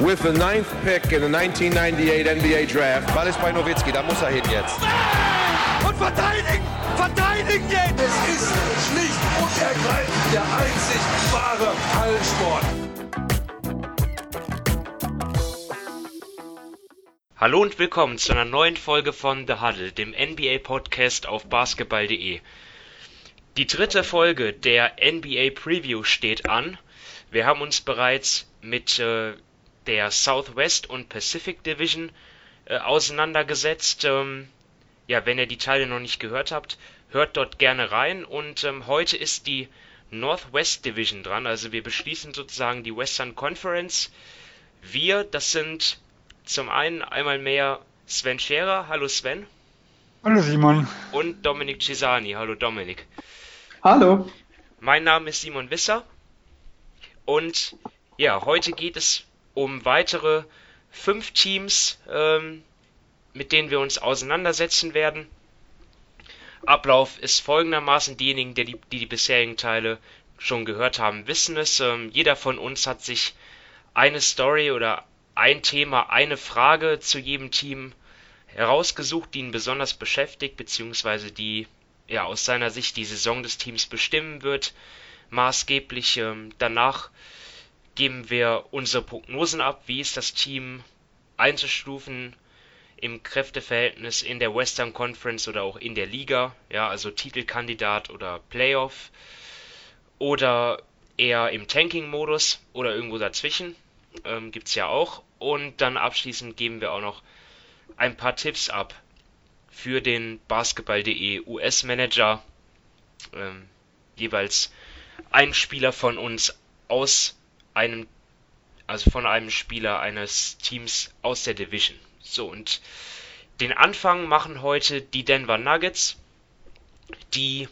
with the ninth pick in the 1998 NBA Draft. Ball ist bei Nowitzki, da muss er hin jetzt. Und verteidigen! Verteidigen jetzt! Es ist schlicht und ergreifend der einzig wahre Hallensport. Hallo und willkommen zu einer neuen Folge von The Huddle, dem NBA-Podcast auf basketball.de. Die dritte Folge der NBA Preview steht an. Wir haben uns bereits mit äh, der Southwest und Pacific Division äh, auseinandergesetzt. Ähm, ja, wenn ihr die Teile noch nicht gehört habt, hört dort gerne rein. Und ähm, heute ist die Northwest Division dran. Also wir beschließen sozusagen die Western Conference. Wir, das sind zum einen einmal mehr Sven Scherer. Hallo Sven. Hallo Simon. Und Dominik Cisani. Hallo Dominik. Hallo. Mein Name ist Simon Wisser. Und ja, heute geht es um weitere fünf Teams, ähm, mit denen wir uns auseinandersetzen werden. Ablauf ist folgendermaßen, diejenigen, die die, die, bisherigen Teile schon gehört haben, wissen es. Ähm, jeder von uns hat sich eine Story oder ein Thema, eine Frage zu jedem Team herausgesucht, die ihn besonders beschäftigt, beziehungsweise die ja aus seiner Sicht die Saison des Teams bestimmen wird. Maßgeblich ähm, danach geben wir unsere Prognosen ab, wie ist das Team einzustufen im Kräfteverhältnis in der Western Conference oder auch in der Liga, ja, also Titelkandidat oder Playoff oder eher im Tanking-Modus oder irgendwo dazwischen, ähm, gibt es ja auch. Und dann abschließend geben wir auch noch ein paar Tipps ab für den Basketball.de US-Manager, ähm, jeweils ein Spieler von uns aus einem, also von einem Spieler eines Teams aus der Division. So, und den Anfang machen heute die Denver Nuggets, die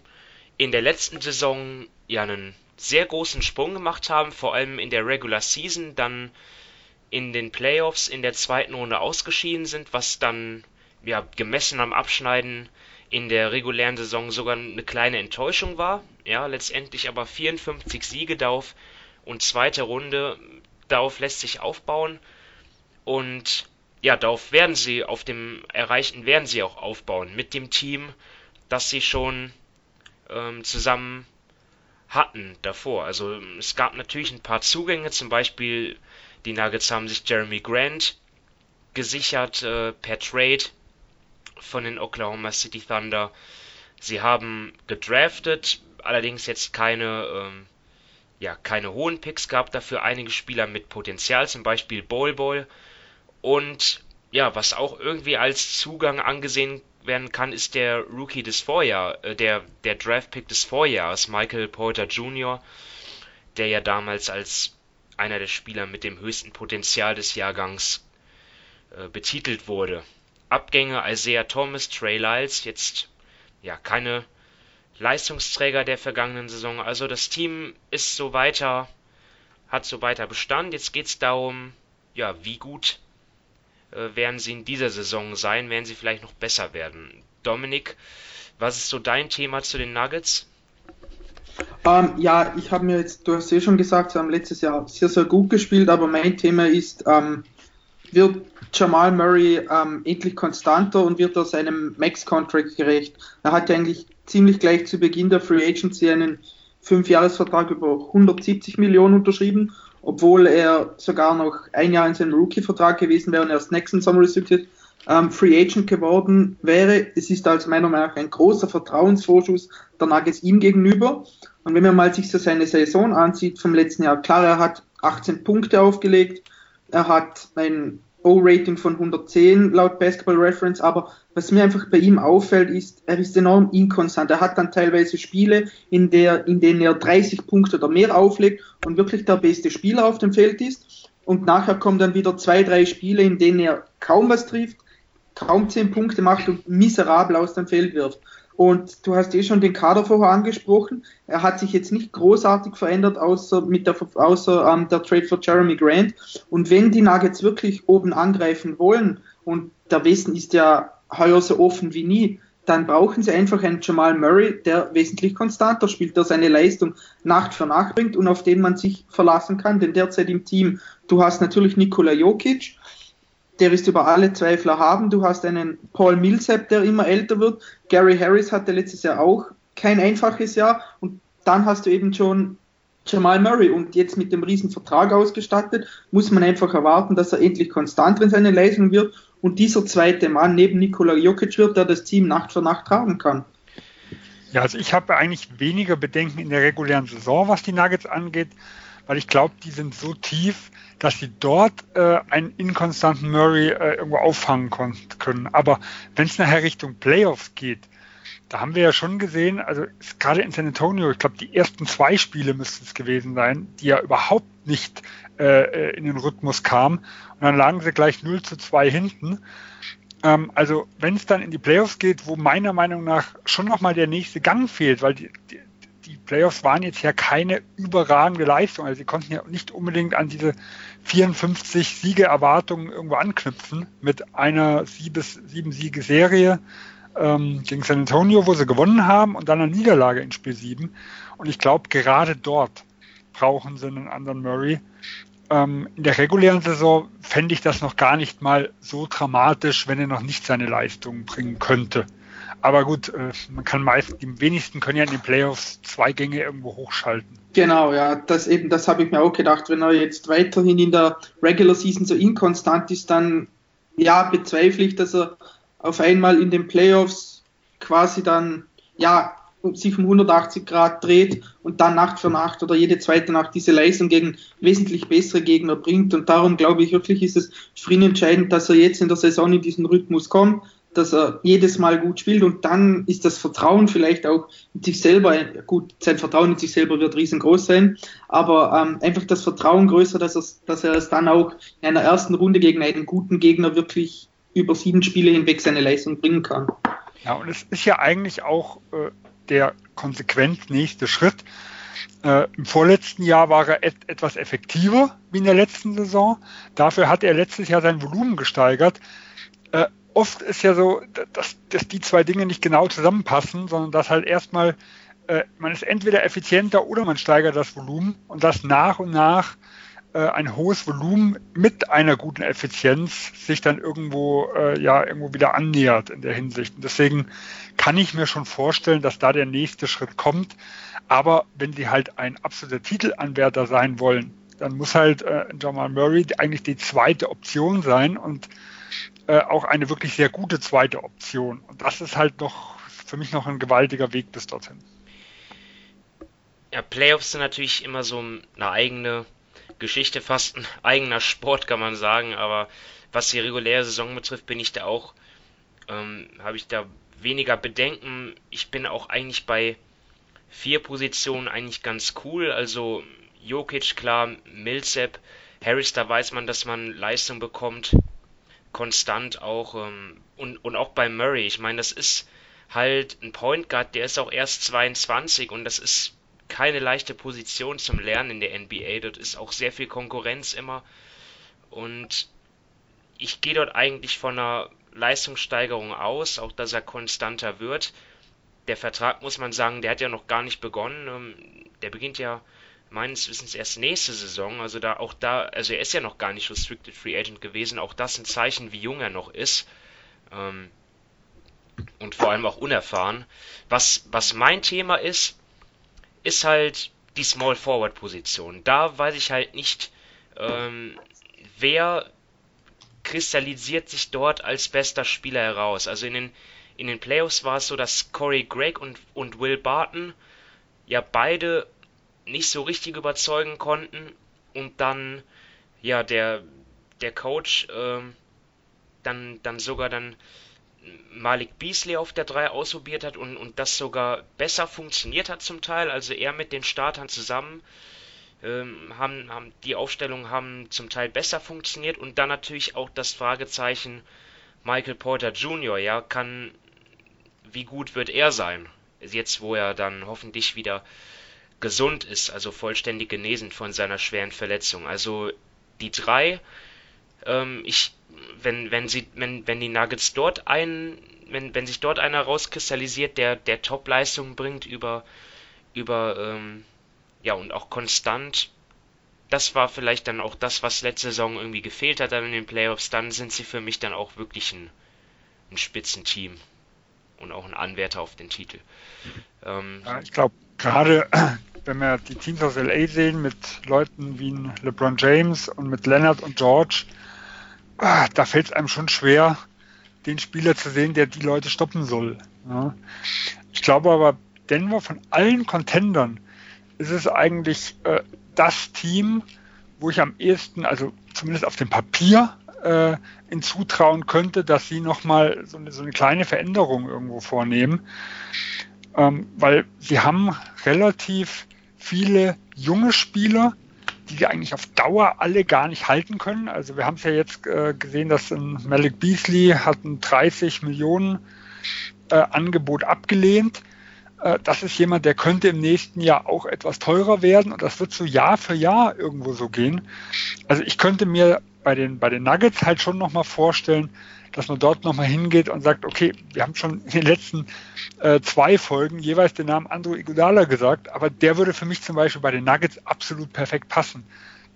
in der letzten Saison ja einen sehr großen Sprung gemacht haben, vor allem in der Regular Season, dann in den Playoffs in der zweiten Runde ausgeschieden sind, was dann ja gemessen am Abschneiden in der regulären Saison sogar eine kleine Enttäuschung war. Ja, letztendlich aber 54 Siege darauf und zweite Runde, darauf lässt sich aufbauen und ja, darauf werden sie, auf dem Erreichten werden sie auch aufbauen mit dem Team, das sie schon ähm, zusammen hatten davor. Also es gab natürlich ein paar Zugänge, zum Beispiel die Nuggets haben sich Jeremy Grant gesichert äh, per Trade von den Oklahoma City Thunder. Sie haben gedraftet, allerdings jetzt keine ähm, ja, keine hohen Picks gab, dafür einige Spieler mit Potenzial, zum Beispiel Bol Bol. Und ja, was auch irgendwie als Zugang angesehen werden kann, ist der Rookie des Vorjahres, äh, der, der Draft-Pick des Vorjahres, Michael Porter Jr., der ja damals als einer der Spieler mit dem höchsten Potenzial des Jahrgangs äh, betitelt wurde. Abgänge Isaiah Thomas, Trey Lyles, jetzt ja keine Leistungsträger der vergangenen Saison. Also das Team ist so weiter, hat so weiter Bestand. Jetzt geht es darum, ja, wie gut äh, werden sie in dieser Saison sein, werden sie vielleicht noch besser werden. Dominik, was ist so dein Thema zu den Nuggets? Ähm, ja, ich habe mir jetzt, du hast eh schon gesagt, sie haben letztes Jahr sehr, sehr gut gespielt, aber mein Thema ist, ähm, wird Jamal Murray ähm, endlich konstanter und wird er seinem Max-Contract gerecht? Er hat ja eigentlich ziemlich gleich zu Beginn der Free Agency einen Fünfjahresvertrag über 170 Millionen unterschrieben, obwohl er sogar noch ein Jahr in seinem Rookie-Vertrag gewesen wäre und erst nächsten Sommer restricted ähm, Free Agent geworden wäre. Es ist also meiner Meinung nach ein großer Vertrauensvorschuss der Nuggets ihm gegenüber. Und wenn man mal sich so seine Saison ansieht vom letzten Jahr, klar, er hat 18 Punkte aufgelegt, er hat ein O-Rating von 110 laut Basketball Reference, aber was mir einfach bei ihm auffällt, ist, er ist enorm inkonstant. Er hat dann teilweise Spiele, in, der, in denen er 30 Punkte oder mehr auflegt und wirklich der beste Spieler auf dem Feld ist. Und nachher kommen dann wieder zwei, drei Spiele, in denen er kaum was trifft, kaum 10 Punkte macht und miserabel aus dem Feld wirft. Und du hast eh schon den Kader vorher angesprochen. Er hat sich jetzt nicht großartig verändert, außer mit der, außer ähm, der Trade für Jeremy Grant. Und wenn die Nuggets wirklich oben angreifen wollen, und der Westen ist ja heuer so offen wie nie, dann brauchen sie einfach einen Jamal Murray, der wesentlich konstanter spielt, der seine Leistung Nacht für Nacht bringt und auf den man sich verlassen kann. Denn derzeit im Team, du hast natürlich Nikola Jokic, der ist über alle Zweifler haben. Du hast einen Paul Millsap, der immer älter wird. Gary Harris hatte letztes Jahr auch kein einfaches Jahr. Und dann hast du eben schon Jamal Murray und jetzt mit dem riesen Vertrag ausgestattet, muss man einfach erwarten, dass er endlich konstanter in seine Leistung wird und dieser zweite Mann neben Nikola Jokic wird, der das Team Nacht für Nacht tragen kann. Ja, also ich habe eigentlich weniger Bedenken in der regulären Saison, was die Nuggets angeht, weil ich glaube, die sind so tief, dass sie dort äh, einen inkonstanten Murray äh, irgendwo auffangen können. Aber wenn es nachher Richtung Playoffs geht, da haben wir ja schon gesehen, also gerade in San Antonio, ich glaube, die ersten zwei Spiele müssten es gewesen sein, die ja überhaupt nicht äh, äh in den Rhythmus kamen. Und dann lagen sie gleich 0 zu 2 hinten. Ähm, also wenn es dann in die Playoffs geht, wo meiner Meinung nach schon nochmal der nächste Gang fehlt, weil die, die, die Playoffs waren jetzt ja keine überragende Leistung. Also sie konnten ja nicht unbedingt an diese 54 Siege-Erwartungen irgendwo anknüpfen mit einer Sieben-Siege-Serie ähm, gegen San Antonio, wo sie gewonnen haben und dann eine Niederlage in Spiel 7. Und ich glaube, gerade dort brauchen sie einen anderen Murray. Ähm, in der regulären Saison fände ich das noch gar nicht mal so dramatisch, wenn er noch nicht seine Leistungen bringen könnte. Aber gut, äh, man kann meist, die wenigsten können ja in den Playoffs zwei Gänge irgendwo hochschalten. Genau, ja, das eben, das habe ich mir auch gedacht. Wenn er jetzt weiterhin in der Regular Season so inkonstant ist, dann ja, bezweifle ich, dass er auf einmal in den Playoffs quasi dann, ja, sich um 180 Grad dreht und dann Nacht für Nacht oder jede zweite Nacht diese Leistung gegen wesentlich bessere Gegner bringt. Und darum glaube ich wirklich, ist es für ihn entscheidend, dass er jetzt in der Saison in diesen Rhythmus kommt, dass er jedes Mal gut spielt und dann ist das Vertrauen vielleicht auch in sich selber, gut, sein Vertrauen in sich selber wird riesengroß sein, aber ähm, einfach das Vertrauen größer, dass, er, dass er es dann auch in einer ersten Runde gegen einen guten Gegner wirklich über sieben Spiele hinweg seine Leistung bringen kann. Ja, und es ist ja eigentlich auch äh, der konsequent nächste Schritt. Äh, Im vorletzten Jahr war er et etwas effektiver wie in der letzten Saison. Dafür hat er letztes Jahr sein Volumen gesteigert. Äh, oft ist ja so, dass, dass die zwei Dinge nicht genau zusammenpassen, sondern dass halt erstmal äh, man ist entweder effizienter oder man steigert das Volumen und das nach und nach äh, ein hohes Volumen mit einer guten Effizienz sich dann irgendwo äh, ja irgendwo wieder annähert in der Hinsicht. Und deswegen kann ich mir schon vorstellen, dass da der nächste Schritt kommt. Aber wenn sie halt ein absoluter Titelanwärter sein wollen, dann muss halt äh, Jamal Murray eigentlich die zweite Option sein und äh, auch eine wirklich sehr gute zweite Option. Und das ist halt noch für mich noch ein gewaltiger Weg bis dorthin. Ja, Playoffs sind natürlich immer so eine eigene Geschichte, fast ein eigener Sport, kann man sagen. Aber was die reguläre Saison betrifft, bin ich da auch, ähm, habe ich da weniger Bedenken. Ich bin auch eigentlich bei vier Positionen eigentlich ganz cool. Also Jokic, klar, Millsap, Harris, da weiß man, dass man Leistung bekommt konstant auch ähm, und, und auch bei Murray. Ich meine, das ist halt ein Point Guard, der ist auch erst 22 und das ist keine leichte Position zum Lernen in der NBA. Dort ist auch sehr viel Konkurrenz immer und ich gehe dort eigentlich von einer Leistungssteigerung aus, auch dass er konstanter wird. Der Vertrag muss man sagen, der hat ja noch gar nicht begonnen. Ähm, der beginnt ja meines Wissens erst nächste Saison. Also da auch da, also er ist ja noch gar nicht Restricted Free Agent gewesen. Auch das ein Zeichen, wie jung er noch ist. Ähm, und vor allem auch unerfahren. Was, was mein Thema ist, ist halt die Small Forward Position. Da weiß ich halt nicht, ähm, wer kristallisiert sich dort als bester Spieler heraus. Also in den, in den Playoffs war es so, dass Corey Gregg und, und Will Barton ja beide nicht so richtig überzeugen konnten und dann ja der der Coach ähm, dann dann sogar dann Malik Beasley auf der 3 ausprobiert hat und, und das sogar besser funktioniert hat zum Teil. Also er mit den Startern zusammen ähm, haben, haben die Aufstellungen haben zum Teil besser funktioniert und dann natürlich auch das Fragezeichen Michael Porter Jr. Ja, kann wie gut wird er sein? Jetzt, wo er dann hoffentlich wieder gesund ist, also vollständig genesen von seiner schweren Verletzung. Also die drei, ähm, ich, wenn, wenn sie, wenn, wenn die Nuggets dort einen wenn, wenn sich dort einer rauskristallisiert, der, der Top-Leistungen bringt über, über ähm, ja, und auch konstant, das war vielleicht dann auch das, was letzte Saison irgendwie gefehlt hat dann in den Playoffs, dann sind sie für mich dann auch wirklich ein, ein Spitzenteam und auch ein Anwärter auf den Titel. Ähm, ja, ich glaube, gerade wenn wir die Teams aus LA sehen mit Leuten wie LeBron James und mit Leonard und George, ah, da fällt es einem schon schwer, den Spieler zu sehen, der die Leute stoppen soll. Ich glaube aber, Denver von allen Contendern ist es eigentlich äh, das Team, wo ich am ehesten, also zumindest auf dem Papier, äh, ihnen zutrauen könnte, dass sie nochmal so eine, so eine kleine Veränderung irgendwo vornehmen. Ähm, weil sie haben relativ viele junge Spieler, die wir eigentlich auf Dauer alle gar nicht halten können. Also wir haben es ja jetzt äh, gesehen, dass ein Malik Beasley hat ein 30 Millionen äh, Angebot abgelehnt. Äh, das ist jemand, der könnte im nächsten Jahr auch etwas teurer werden und das wird so Jahr für Jahr irgendwo so gehen. Also ich könnte mir bei den, bei den Nuggets halt schon nochmal vorstellen, dass man dort nochmal hingeht und sagt, okay, wir haben schon in den letzten äh, zwei Folgen jeweils den Namen Andrew Iguodala gesagt, aber der würde für mich zum Beispiel bei den Nuggets absolut perfekt passen.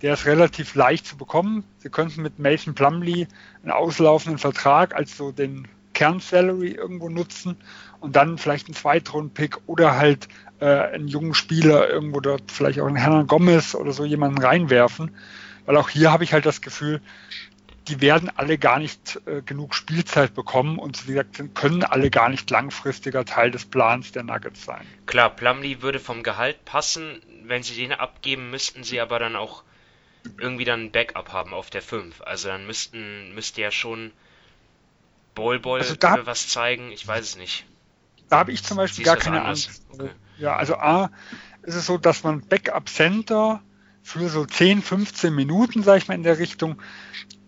Der ist relativ leicht zu bekommen. Sie könnten mit Mason Plumley einen auslaufenden Vertrag als so den Kernsalary irgendwo nutzen und dann vielleicht einen Zweitrunden-Pick oder halt äh, einen jungen Spieler irgendwo dort, vielleicht auch einen Hernan Gomez oder so jemanden reinwerfen. Weil auch hier habe ich halt das Gefühl, die werden alle gar nicht äh, genug Spielzeit bekommen und wie gesagt, können alle gar nicht langfristiger Teil des Plans der Nuggets sein. Klar, Plumlee würde vom Gehalt passen. Wenn sie den abgeben, müssten sie aber dann auch irgendwie dann ein Backup haben auf der 5. Also dann müssten, müsste ja schon Bol Bol also da, was zeigen. Ich weiß es nicht. Da habe ich zum Beispiel Siehst gar keine Angst. Okay. Ja, also A ist es so, dass man Backup Center für so 10, 15 Minuten, sage ich mal, in der Richtung,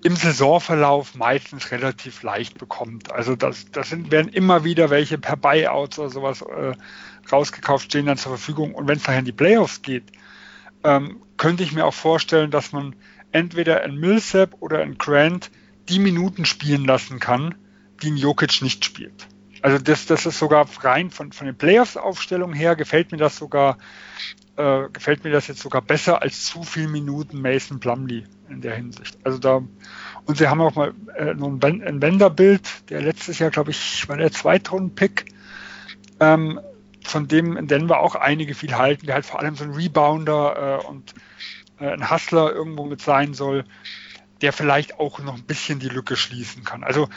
im Saisonverlauf meistens relativ leicht bekommt. Also das, das sind, werden immer wieder welche per Buyouts oder sowas äh, rausgekauft, stehen dann zur Verfügung. Und wenn es nachher in die Playoffs geht, ähm, könnte ich mir auch vorstellen, dass man entweder in Millsap oder in Grant die Minuten spielen lassen kann, die ein Jokic nicht spielt. Also das, das ist sogar rein von, von den Playoffs-Aufstellungen her gefällt mir das sogar, äh, gefällt mir das jetzt sogar besser als zu viel Minuten Mason Plumley in der Hinsicht. Also da, und sie haben auch mal äh, noch ein, ein Wenderbild, der letztes Jahr, glaube ich, war der Zweitrunden-Pick, ähm, von dem in Denver auch einige viel halten, der halt vor allem so ein Rebounder äh, und äh, ein Hustler irgendwo mit sein soll, der vielleicht auch noch ein bisschen die Lücke schließen kann. Also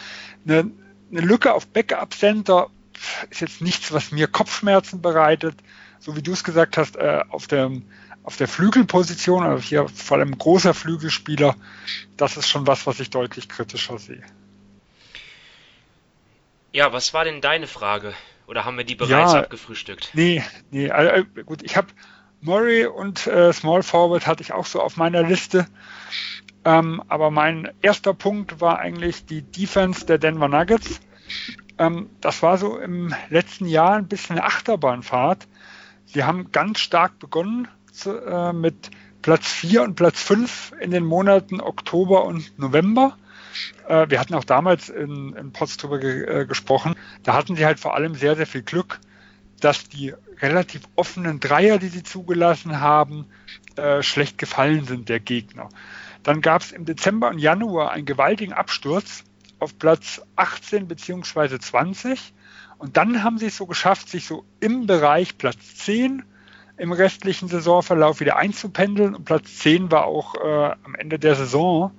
eine, eine Lücke auf Backup-Center ist jetzt nichts, was mir Kopfschmerzen bereitet. So wie du es gesagt hast, äh, auf der auf der Flügelposition, also hier vor allem großer Flügelspieler, das ist schon was, was ich deutlich kritischer sehe. Ja, was war denn deine Frage? Oder haben wir die bereits ja, abgefrühstückt? Nee, nee, also, gut, ich habe Murray und äh, Small Forward hatte ich auch so auf meiner Liste. Ähm, aber mein erster Punkt war eigentlich die Defense der Denver Nuggets. Ähm, das war so im letzten Jahr ein bisschen eine Achterbahnfahrt. Sie haben ganz stark begonnen zu, äh, mit Platz 4 und Platz 5 in den Monaten Oktober und November. Äh, wir hatten auch damals in, in Pots ge äh, gesprochen. Da hatten sie halt vor allem sehr, sehr viel Glück, dass die relativ offenen Dreier, die sie zugelassen haben, äh, schlecht gefallen sind der Gegner. Dann gab es im Dezember und Januar einen gewaltigen Absturz auf Platz 18 bzw. 20. Und dann haben sie es so geschafft, sich so im Bereich Platz 10 im restlichen Saisonverlauf wieder einzupendeln. Und Platz 10 war auch äh, am Ende der Saison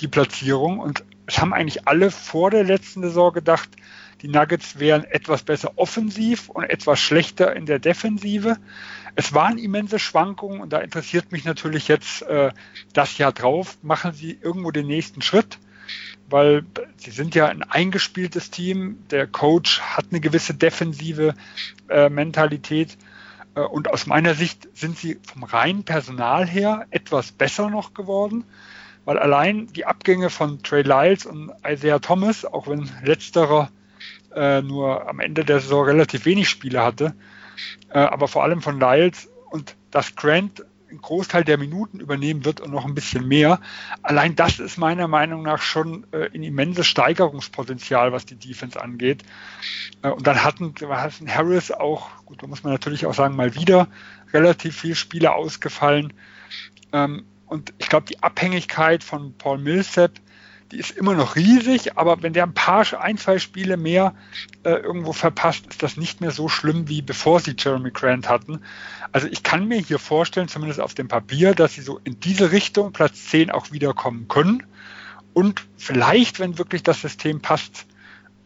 die Platzierung. Und es haben eigentlich alle vor der letzten Saison gedacht, die Nuggets wären etwas besser offensiv und etwas schlechter in der Defensive. Es waren immense Schwankungen und da interessiert mich natürlich jetzt äh, das Jahr drauf. Machen Sie irgendwo den nächsten Schritt? Weil Sie sind ja ein eingespieltes Team. Der Coach hat eine gewisse defensive äh, Mentalität. Äh, und aus meiner Sicht sind Sie vom reinen Personal her etwas besser noch geworden weil allein die Abgänge von Trey Lyles und Isaiah Thomas, auch wenn letzterer äh, nur am Ende der Saison relativ wenig Spiele hatte, äh, aber vor allem von Lyles und dass Grant einen Großteil der Minuten übernehmen wird und noch ein bisschen mehr. Allein das ist meiner Meinung nach schon äh, ein immenses Steigerungspotenzial, was die Defense angeht. Äh, und dann hatten, hatten Harris auch, gut, da muss man natürlich auch sagen, mal wieder relativ viele Spiele ausgefallen. Ähm, und ich glaube, die Abhängigkeit von Paul Millsap die ist immer noch riesig, aber wenn der ein paar, ein, zwei Spiele mehr äh, irgendwo verpasst, ist das nicht mehr so schlimm, wie bevor sie Jeremy Grant hatten. Also ich kann mir hier vorstellen, zumindest auf dem Papier, dass sie so in diese Richtung Platz 10 auch wiederkommen können und vielleicht, wenn wirklich das System passt,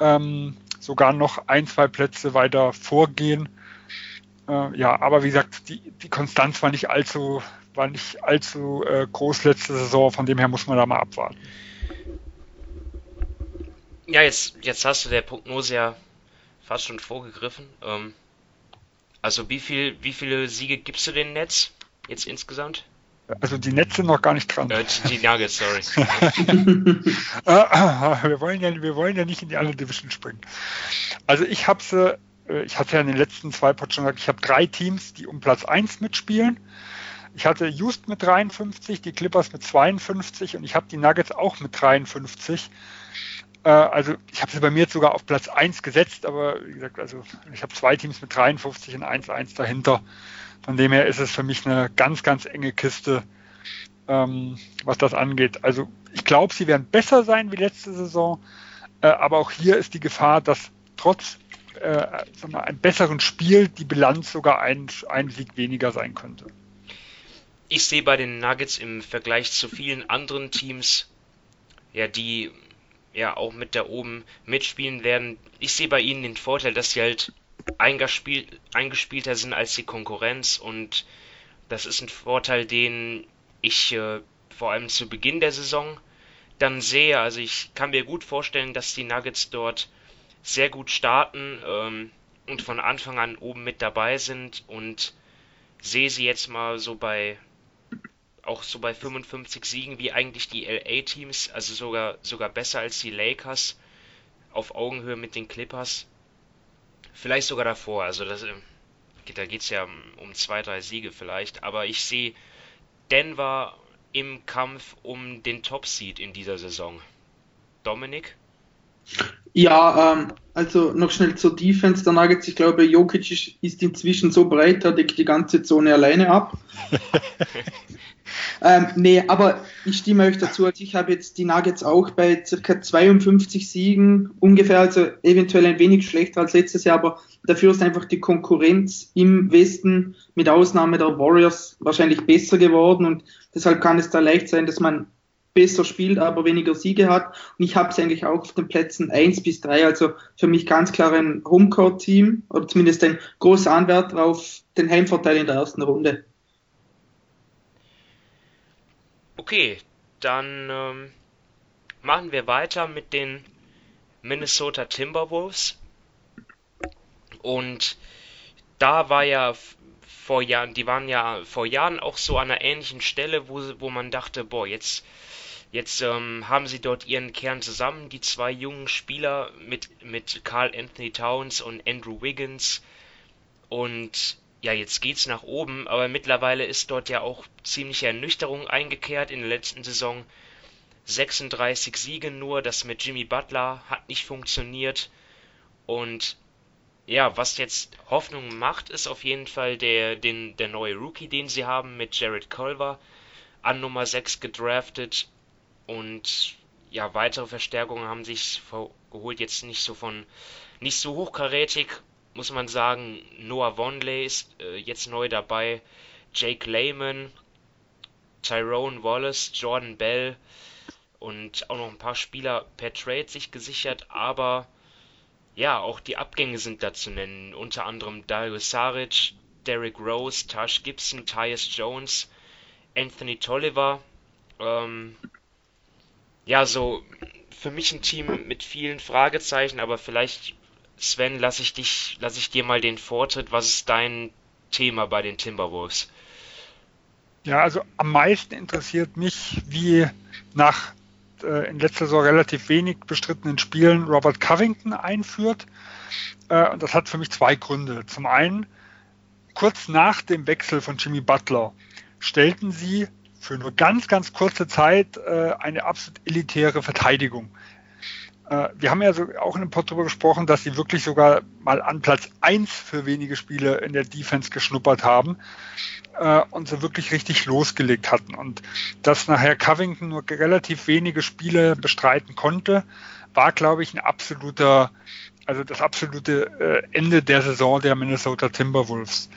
ähm, sogar noch ein, zwei Plätze weiter vorgehen. Äh, ja, aber wie gesagt, die, die Konstanz war nicht allzu, war nicht allzu äh, groß letzte Saison, von dem her muss man da mal abwarten. Ja, jetzt, jetzt hast du der Prognose ja fast schon vorgegriffen. Ähm, also wie viel, wie viele Siege gibst du den Netz jetzt insgesamt? Also die Netz sind noch gar nicht dran. Äh, die Nuggets, sorry. Äh, wir, wollen ja, wir wollen ja nicht in die andere Division springen. Also ich habe sie, äh, ich hatte ja in den letzten zwei Pods schon gesagt, ich habe drei Teams, die um Platz 1 mitspielen. Ich hatte Houston mit 53, die Clippers mit 52 und ich habe die Nuggets auch mit 53. Äh, also ich habe sie bei mir jetzt sogar auf Platz 1 gesetzt, aber wie gesagt, also ich habe zwei Teams mit 53 und 1-1 dahinter. Von dem her ist es für mich eine ganz, ganz enge Kiste, ähm, was das angeht. Also ich glaube, sie werden besser sein wie letzte Saison, äh, aber auch hier ist die Gefahr, dass trotz äh, einem besseren Spiel die Bilanz sogar ein, ein Sieg weniger sein könnte. Ich sehe bei den Nuggets im Vergleich zu vielen anderen Teams, ja, die ja auch mit da oben mitspielen werden. Ich sehe bei ihnen den Vorteil, dass sie halt eingespielt, eingespielter sind als die Konkurrenz und das ist ein Vorteil, den ich äh, vor allem zu Beginn der Saison dann sehe. Also ich kann mir gut vorstellen, dass die Nuggets dort sehr gut starten ähm, und von Anfang an oben mit dabei sind und sehe sie jetzt mal so bei auch so bei 55 Siegen wie eigentlich die LA-Teams, also sogar, sogar besser als die Lakers, auf Augenhöhe mit den Clippers. Vielleicht sogar davor, also das, ähm, da geht es ja um zwei, drei Siege vielleicht, aber ich sehe Denver im Kampf um den Top-Seed in dieser Saison. Dominik? Ja, ähm, also noch schnell zur Defense der Nuggets. Ich glaube, Jokic ist inzwischen so breit, er deckt die ganze Zone alleine ab. Ähm, nee, aber ich stimme euch dazu. Also ich habe jetzt die Nuggets auch bei circa 52 Siegen ungefähr, also eventuell ein wenig schlechter als letztes Jahr, aber dafür ist einfach die Konkurrenz im Westen mit Ausnahme der Warriors wahrscheinlich besser geworden und deshalb kann es da leicht sein, dass man besser spielt, aber weniger Siege hat. Und ich habe es eigentlich auch auf den Plätzen 1 bis 3, also für mich ganz klar ein Homecourt-Team oder zumindest ein großer Anwärter auf den Heimvorteil in der ersten Runde. Okay, dann ähm, machen wir weiter mit den Minnesota Timberwolves. Und da war ja vor Jahren, die waren ja vor Jahren auch so an einer ähnlichen Stelle, wo, wo man dachte, boah, jetzt, jetzt ähm, haben sie dort ihren Kern zusammen, die zwei jungen Spieler mit, mit Carl Anthony Towns und Andrew Wiggins. Und ja, jetzt geht's nach oben, aber mittlerweile ist dort ja auch ziemliche Ernüchterung eingekehrt in der letzten Saison. 36 Siege nur, das mit Jimmy Butler hat nicht funktioniert. Und ja, was jetzt Hoffnung macht, ist auf jeden Fall der, den, der neue Rookie, den sie haben mit Jared Culver an Nummer 6 gedraftet. Und ja, weitere Verstärkungen haben sich geholt, jetzt nicht so von nicht so hochkarätig, muss man sagen, Noah Vonley ist äh, jetzt neu dabei, Jake Lehman, Tyrone Wallace, Jordan Bell und auch noch ein paar Spieler per Trade sich gesichert, aber ja, auch die Abgänge sind da zu nennen, unter anderem Dario Saric, Derrick Rose, Tash Gibson, Tyus Jones, Anthony Tolliver, ähm, ja, so für mich ein Team mit vielen Fragezeichen, aber vielleicht Sven, lasse ich dich, lasse ich dir mal den Vortritt. Was ist dein Thema bei den Timberwolves? Ja, also am meisten interessiert mich, wie nach äh, in letzter Saison relativ wenig bestrittenen Spielen Robert Covington einführt. Äh, und das hat für mich zwei Gründe. Zum einen, kurz nach dem Wechsel von Jimmy Butler stellten sie für nur ganz, ganz kurze Zeit äh, eine absolut elitäre Verteidigung. Äh, wir haben ja so auch in dem Pod darüber gesprochen, dass sie wirklich sogar mal an Platz 1 für wenige Spiele in der Defense geschnuppert haben äh, und so wirklich richtig losgelegt hatten. Und dass nachher Covington nur relativ wenige Spiele bestreiten konnte, war, glaube ich, ein absoluter, also das absolute äh, Ende der Saison der Minnesota Timberwolves.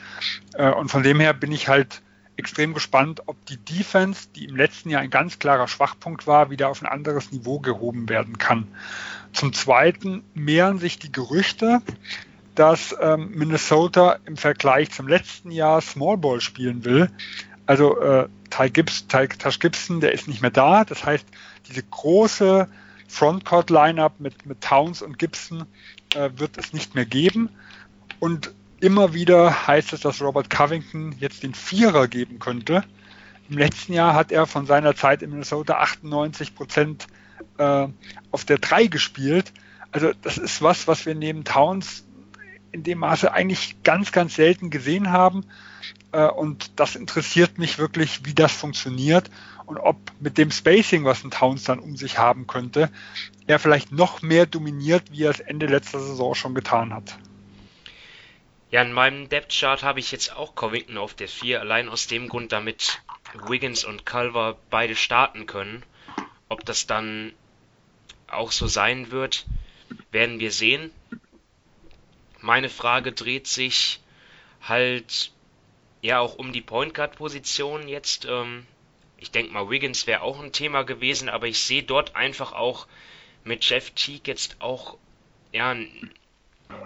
Äh, und von dem her bin ich halt extrem gespannt, ob die Defense, die im letzten Jahr ein ganz klarer Schwachpunkt war, wieder auf ein anderes Niveau gehoben werden kann. Zum Zweiten mehren sich die Gerüchte, dass ähm, Minnesota im Vergleich zum letzten Jahr Small Ball spielen will. Also äh, Ty Gibbs, Ty, Tash Gibson, der ist nicht mehr da. Das heißt, diese große Frontcourt-Lineup mit, mit Towns und Gibson äh, wird es nicht mehr geben. Und immer wieder heißt es, dass Robert Covington jetzt den Vierer geben könnte. Im letzten Jahr hat er von seiner Zeit in Minnesota 98 Prozent äh, auf der 3 gespielt. Also das ist was, was wir neben Towns in dem Maße eigentlich ganz, ganz selten gesehen haben. Äh, und das interessiert mich wirklich, wie das funktioniert und ob mit dem Spacing, was ein Towns dann um sich haben könnte, er vielleicht noch mehr dominiert, wie er es Ende letzter Saison schon getan hat. Ja, in meinem Depth Chart habe ich jetzt auch Covington auf der 4, allein aus dem Grund, damit Wiggins und Culver beide starten können. Ob das dann auch so sein wird, werden wir sehen. Meine Frage dreht sich halt ja auch um die Point Guard Position jetzt. Ähm, ich denke mal, Wiggins wäre auch ein Thema gewesen, aber ich sehe dort einfach auch mit Jeff Teague jetzt auch ja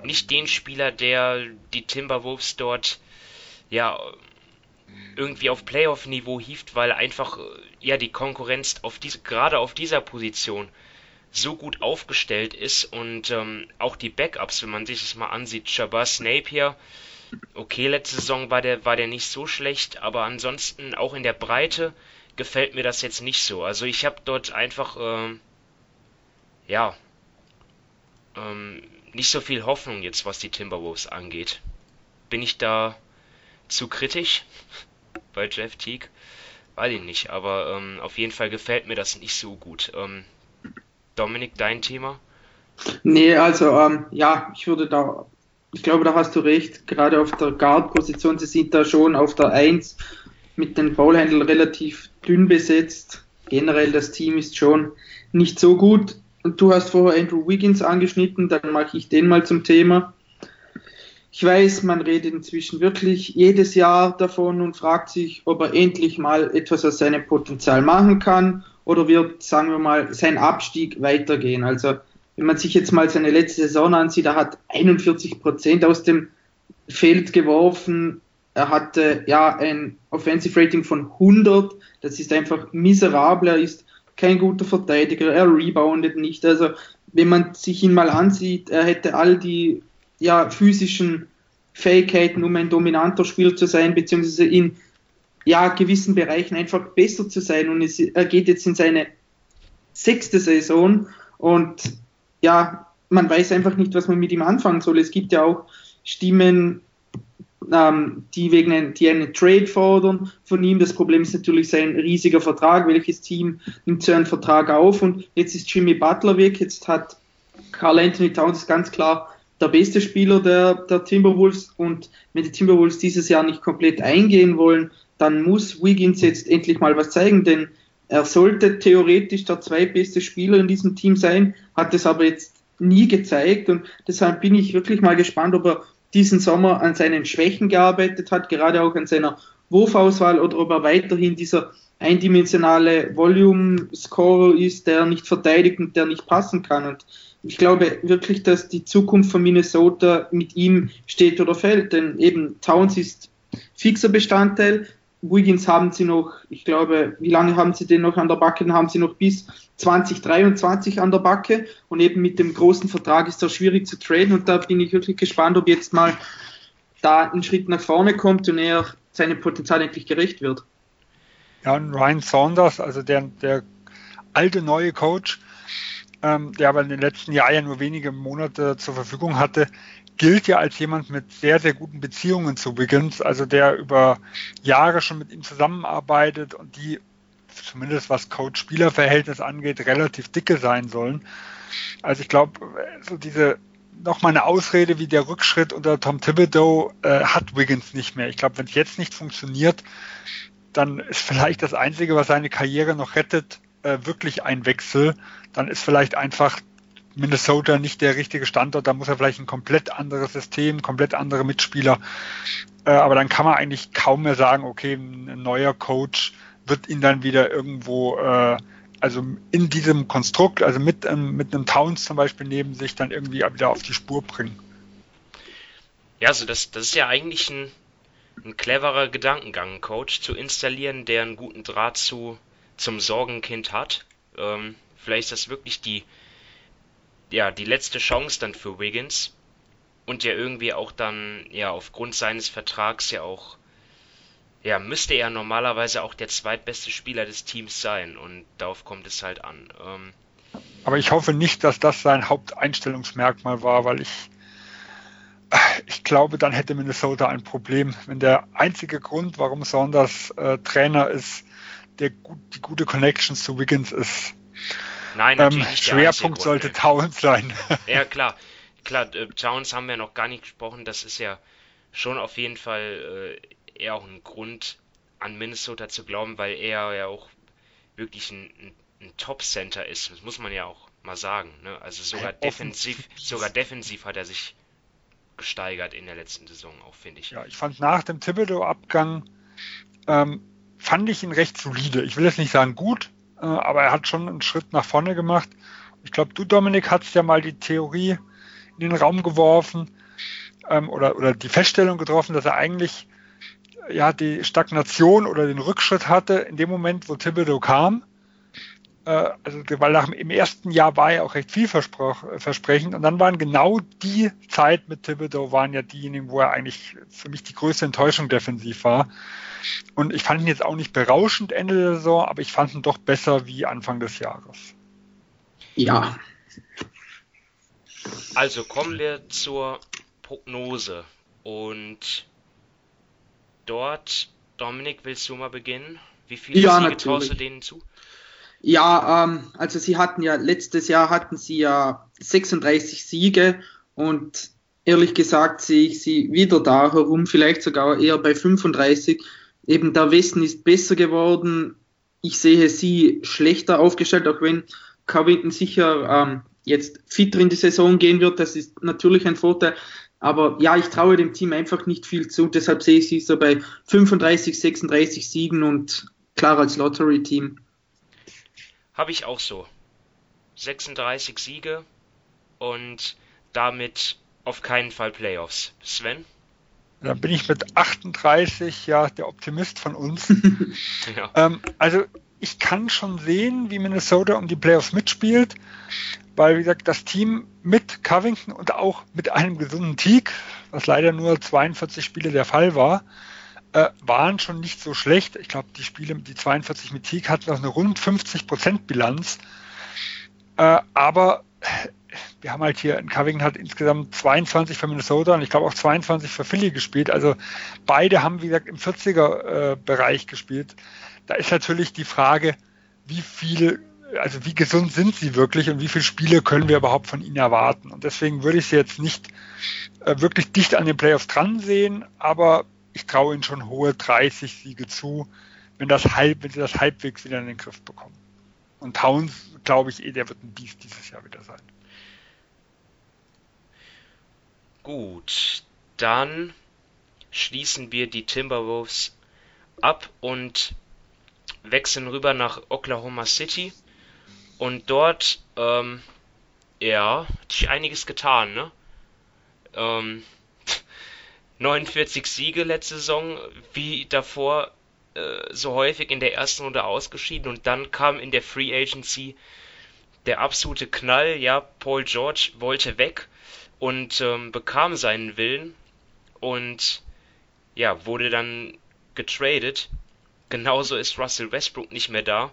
nicht den Spieler, der die Timberwolves dort ja irgendwie auf Playoff-Niveau hieft, weil einfach ja die Konkurrenz auf diese, gerade auf dieser Position so gut aufgestellt ist und ähm, auch die Backups, wenn man sich das mal ansieht, Shabazz Napier, okay, letzte Saison war der, war der nicht so schlecht, aber ansonsten auch in der Breite gefällt mir das jetzt nicht so. Also ich habe dort einfach, ähm, ja, ähm, nicht so viel Hoffnung jetzt, was die Timberwolves angeht. Bin ich da zu kritisch bei Jeff Teague? Weiß ich nicht, aber ähm, auf jeden Fall gefällt mir das nicht so gut. Ähm, Dominik, dein Thema? Nee, also ähm, ja, ich würde da, ich glaube, da hast du recht, gerade auf der Guard-Position, sie sind da schon auf der 1 mit den Ballhändlern relativ dünn besetzt. Generell das Team ist schon nicht so gut. Und du hast vorher Andrew Wiggins angeschnitten, dann mache ich den mal zum Thema. Ich weiß, man redet inzwischen wirklich jedes Jahr davon und fragt sich, ob er endlich mal etwas aus seinem Potenzial machen kann oder wird, sagen wir mal, sein Abstieg weitergehen. Also wenn man sich jetzt mal seine letzte Saison ansieht, er hat 41 Prozent aus dem Feld geworfen. Er hatte ja ein Offensive Rating von 100. Das ist einfach miserabel. Er ist kein guter Verteidiger, er reboundet nicht. Also wenn man sich ihn mal ansieht, er hätte all die ja, physischen Fähigkeiten, um ein dominanter Spieler zu sein, beziehungsweise in ja, gewissen Bereichen einfach besser zu sein. Und es, er geht jetzt in seine sechste Saison und ja, man weiß einfach nicht, was man mit ihm anfangen soll. Es gibt ja auch Stimmen, ähm, die wegen ein, die einen Trade fordern von ihm. Das Problem ist natürlich sein riesiger Vertrag. Welches Team nimmt so einen Vertrag auf? Und jetzt ist Jimmy Butler weg. Jetzt hat Carl Anthony Towns ganz klar der beste Spieler der, der Timberwolves. Und wenn die Timberwolves dieses Jahr nicht komplett eingehen wollen, dann muss Wiggins jetzt endlich mal was zeigen, denn er sollte theoretisch der zweitbeste Spieler in diesem Team sein, hat es aber jetzt nie gezeigt und deshalb bin ich wirklich mal gespannt, ob er diesen Sommer an seinen Schwächen gearbeitet hat, gerade auch an seiner Wurfauswahl oder ob er weiterhin dieser eindimensionale Volume-Scorer ist, der nicht verteidigt und der nicht passen kann. Und ich glaube wirklich, dass die Zukunft von Minnesota mit ihm steht oder fällt, denn eben Towns ist fixer Bestandteil, Wiggins haben sie noch, ich glaube, wie lange haben sie den noch an der Backe? Den haben sie noch bis 2023 an der Backe und eben mit dem großen Vertrag ist er schwierig zu traden und da bin ich wirklich gespannt, ob jetzt mal da ein Schritt nach vorne kommt und er seinem Potenzial endlich gerecht wird. Ja, und Ryan Saunders, also der, der alte neue Coach, ähm, der aber in den letzten Jahren ja nur wenige Monate zur Verfügung hatte, gilt ja als jemand mit sehr, sehr guten Beziehungen zu Wiggins, also der über Jahre schon mit ihm zusammenarbeitet und die zumindest was Coach-Spieler-Verhältnis angeht, relativ dicke sein sollen. Also ich glaube, so diese noch mal eine Ausrede wie der Rückschritt unter Tom Thibodeau äh, hat Wiggins nicht mehr. Ich glaube, wenn es jetzt nicht funktioniert, dann ist vielleicht das Einzige, was seine Karriere noch rettet, äh, wirklich ein Wechsel. Dann ist vielleicht einfach Minnesota nicht der richtige Standort. Da muss er vielleicht ein komplett anderes System, komplett andere Mitspieler. Äh, aber dann kann man eigentlich kaum mehr sagen, okay, ein neuer Coach wird ihn dann wieder irgendwo, äh, also in diesem Konstrukt, also mit, ähm, mit einem Towns zum Beispiel neben sich, dann irgendwie wieder auf die Spur bringen. Ja, also das, das ist ja eigentlich ein, ein cleverer Gedankengang, einen Coach zu installieren, der einen guten Draht zu, zum Sorgenkind hat. Ähm, vielleicht ist das wirklich die, ja, die letzte Chance dann für Wiggins. Und ja irgendwie auch dann, ja, aufgrund seines Vertrags ja auch, ja, müsste er normalerweise auch der zweitbeste Spieler des Teams sein. Und darauf kommt es halt an. Ähm, Aber ich hoffe nicht, dass das sein Haupteinstellungsmerkmal war, weil ich, ich glaube, dann hätte Minnesota ein Problem. Wenn der einzige Grund, warum Saunders äh, Trainer ist, der, die gute Connections zu Wiggins ist, Nein, ähm, Schwerpunkt sollte Towns sein. Ja, klar. Klar, äh, Towns haben wir noch gar nicht gesprochen. Das ist ja schon auf jeden Fall äh, eher auch ein Grund, an Minnesota zu glauben, weil er ja auch wirklich ein, ein, ein Top-Center ist. Das muss man ja auch mal sagen. Ne? Also sogar Offen- defensiv, sogar defensiv hat er sich gesteigert in der letzten Saison, auch finde ich. Ja, ich fand nach dem Thibodeau-Abgang, ähm, fand ich ihn recht solide. Ich will jetzt nicht sagen gut, aber er hat schon einen Schritt nach vorne gemacht. Ich glaube, du, Dominik, hast ja mal die Theorie in den Raum geworfen ähm, oder, oder die Feststellung getroffen, dass er eigentlich ja die Stagnation oder den Rückschritt hatte in dem Moment, wo Thibodeau kam. Äh, also, weil nach, im ersten Jahr war er auch recht vielversprechend und dann waren genau die Zeit mit Thibodeau waren ja diejenigen, wo er eigentlich für mich die größte Enttäuschung defensiv war. Und ich fand ihn jetzt auch nicht berauschend Ende der Saison, aber ich fand ihn doch besser wie Anfang des Jahres. Ja, Also kommen wir zur Prognose. Und dort, Dominik, willst du mal beginnen? Wie viele Ja, Siege traust du denen zu? Ja, ähm, also sie hatten ja, letztes Jahr hatten sie ja 36 Siege und ehrlich gesagt sehe ich sie wieder da herum, vielleicht sogar eher bei 35. Eben der Westen ist besser geworden. Ich sehe sie schlechter aufgestellt, auch wenn Covington sicher ähm, jetzt fitter in die Saison gehen wird. Das ist natürlich ein Vorteil. Aber ja, ich traue dem Team einfach nicht viel zu. Deshalb sehe ich sie so bei 35, 36 Siegen und klar als Lottery-Team. Habe ich auch so. 36 Siege und damit auf keinen Fall Playoffs. Sven? Da bin ich mit 38 ja der Optimist von uns. Ja. Ähm, also ich kann schon sehen, wie Minnesota um die Playoffs mitspielt, weil wie gesagt, das Team mit Covington und auch mit einem gesunden Teak, was leider nur 42 Spiele der Fall war, äh, waren schon nicht so schlecht. Ich glaube, die Spiele, die 42 mit Teak hatten auch eine rund 50% Bilanz. Äh, aber wir haben halt hier, in Covington hat insgesamt 22 für Minnesota und ich glaube auch 22 für Philly gespielt. Also beide haben, wie gesagt, im 40er-Bereich gespielt. Da ist natürlich die Frage, wie viel, also wie gesund sind sie wirklich und wie viele Spiele können wir überhaupt von ihnen erwarten. Und deswegen würde ich sie jetzt nicht äh, wirklich dicht an den Playoffs dran sehen, aber ich traue ihnen schon hohe 30 Siege zu, wenn, das halb, wenn sie das halbwegs wieder in den Griff bekommen. Und Towns, glaube ich, eh, der wird ein Biest dieses Jahr wieder sein. Gut, dann schließen wir die Timberwolves ab und wechseln rüber nach Oklahoma City. Und dort, ähm, ja, hat sich einiges getan, ne? Ähm, 49 Siege letzte Saison, wie davor äh, so häufig in der ersten Runde ausgeschieden und dann kam in der Free Agency der absolute Knall, ja, Paul George wollte weg und ähm, bekam seinen Willen und ja, wurde dann getradet. Genauso ist Russell Westbrook nicht mehr da.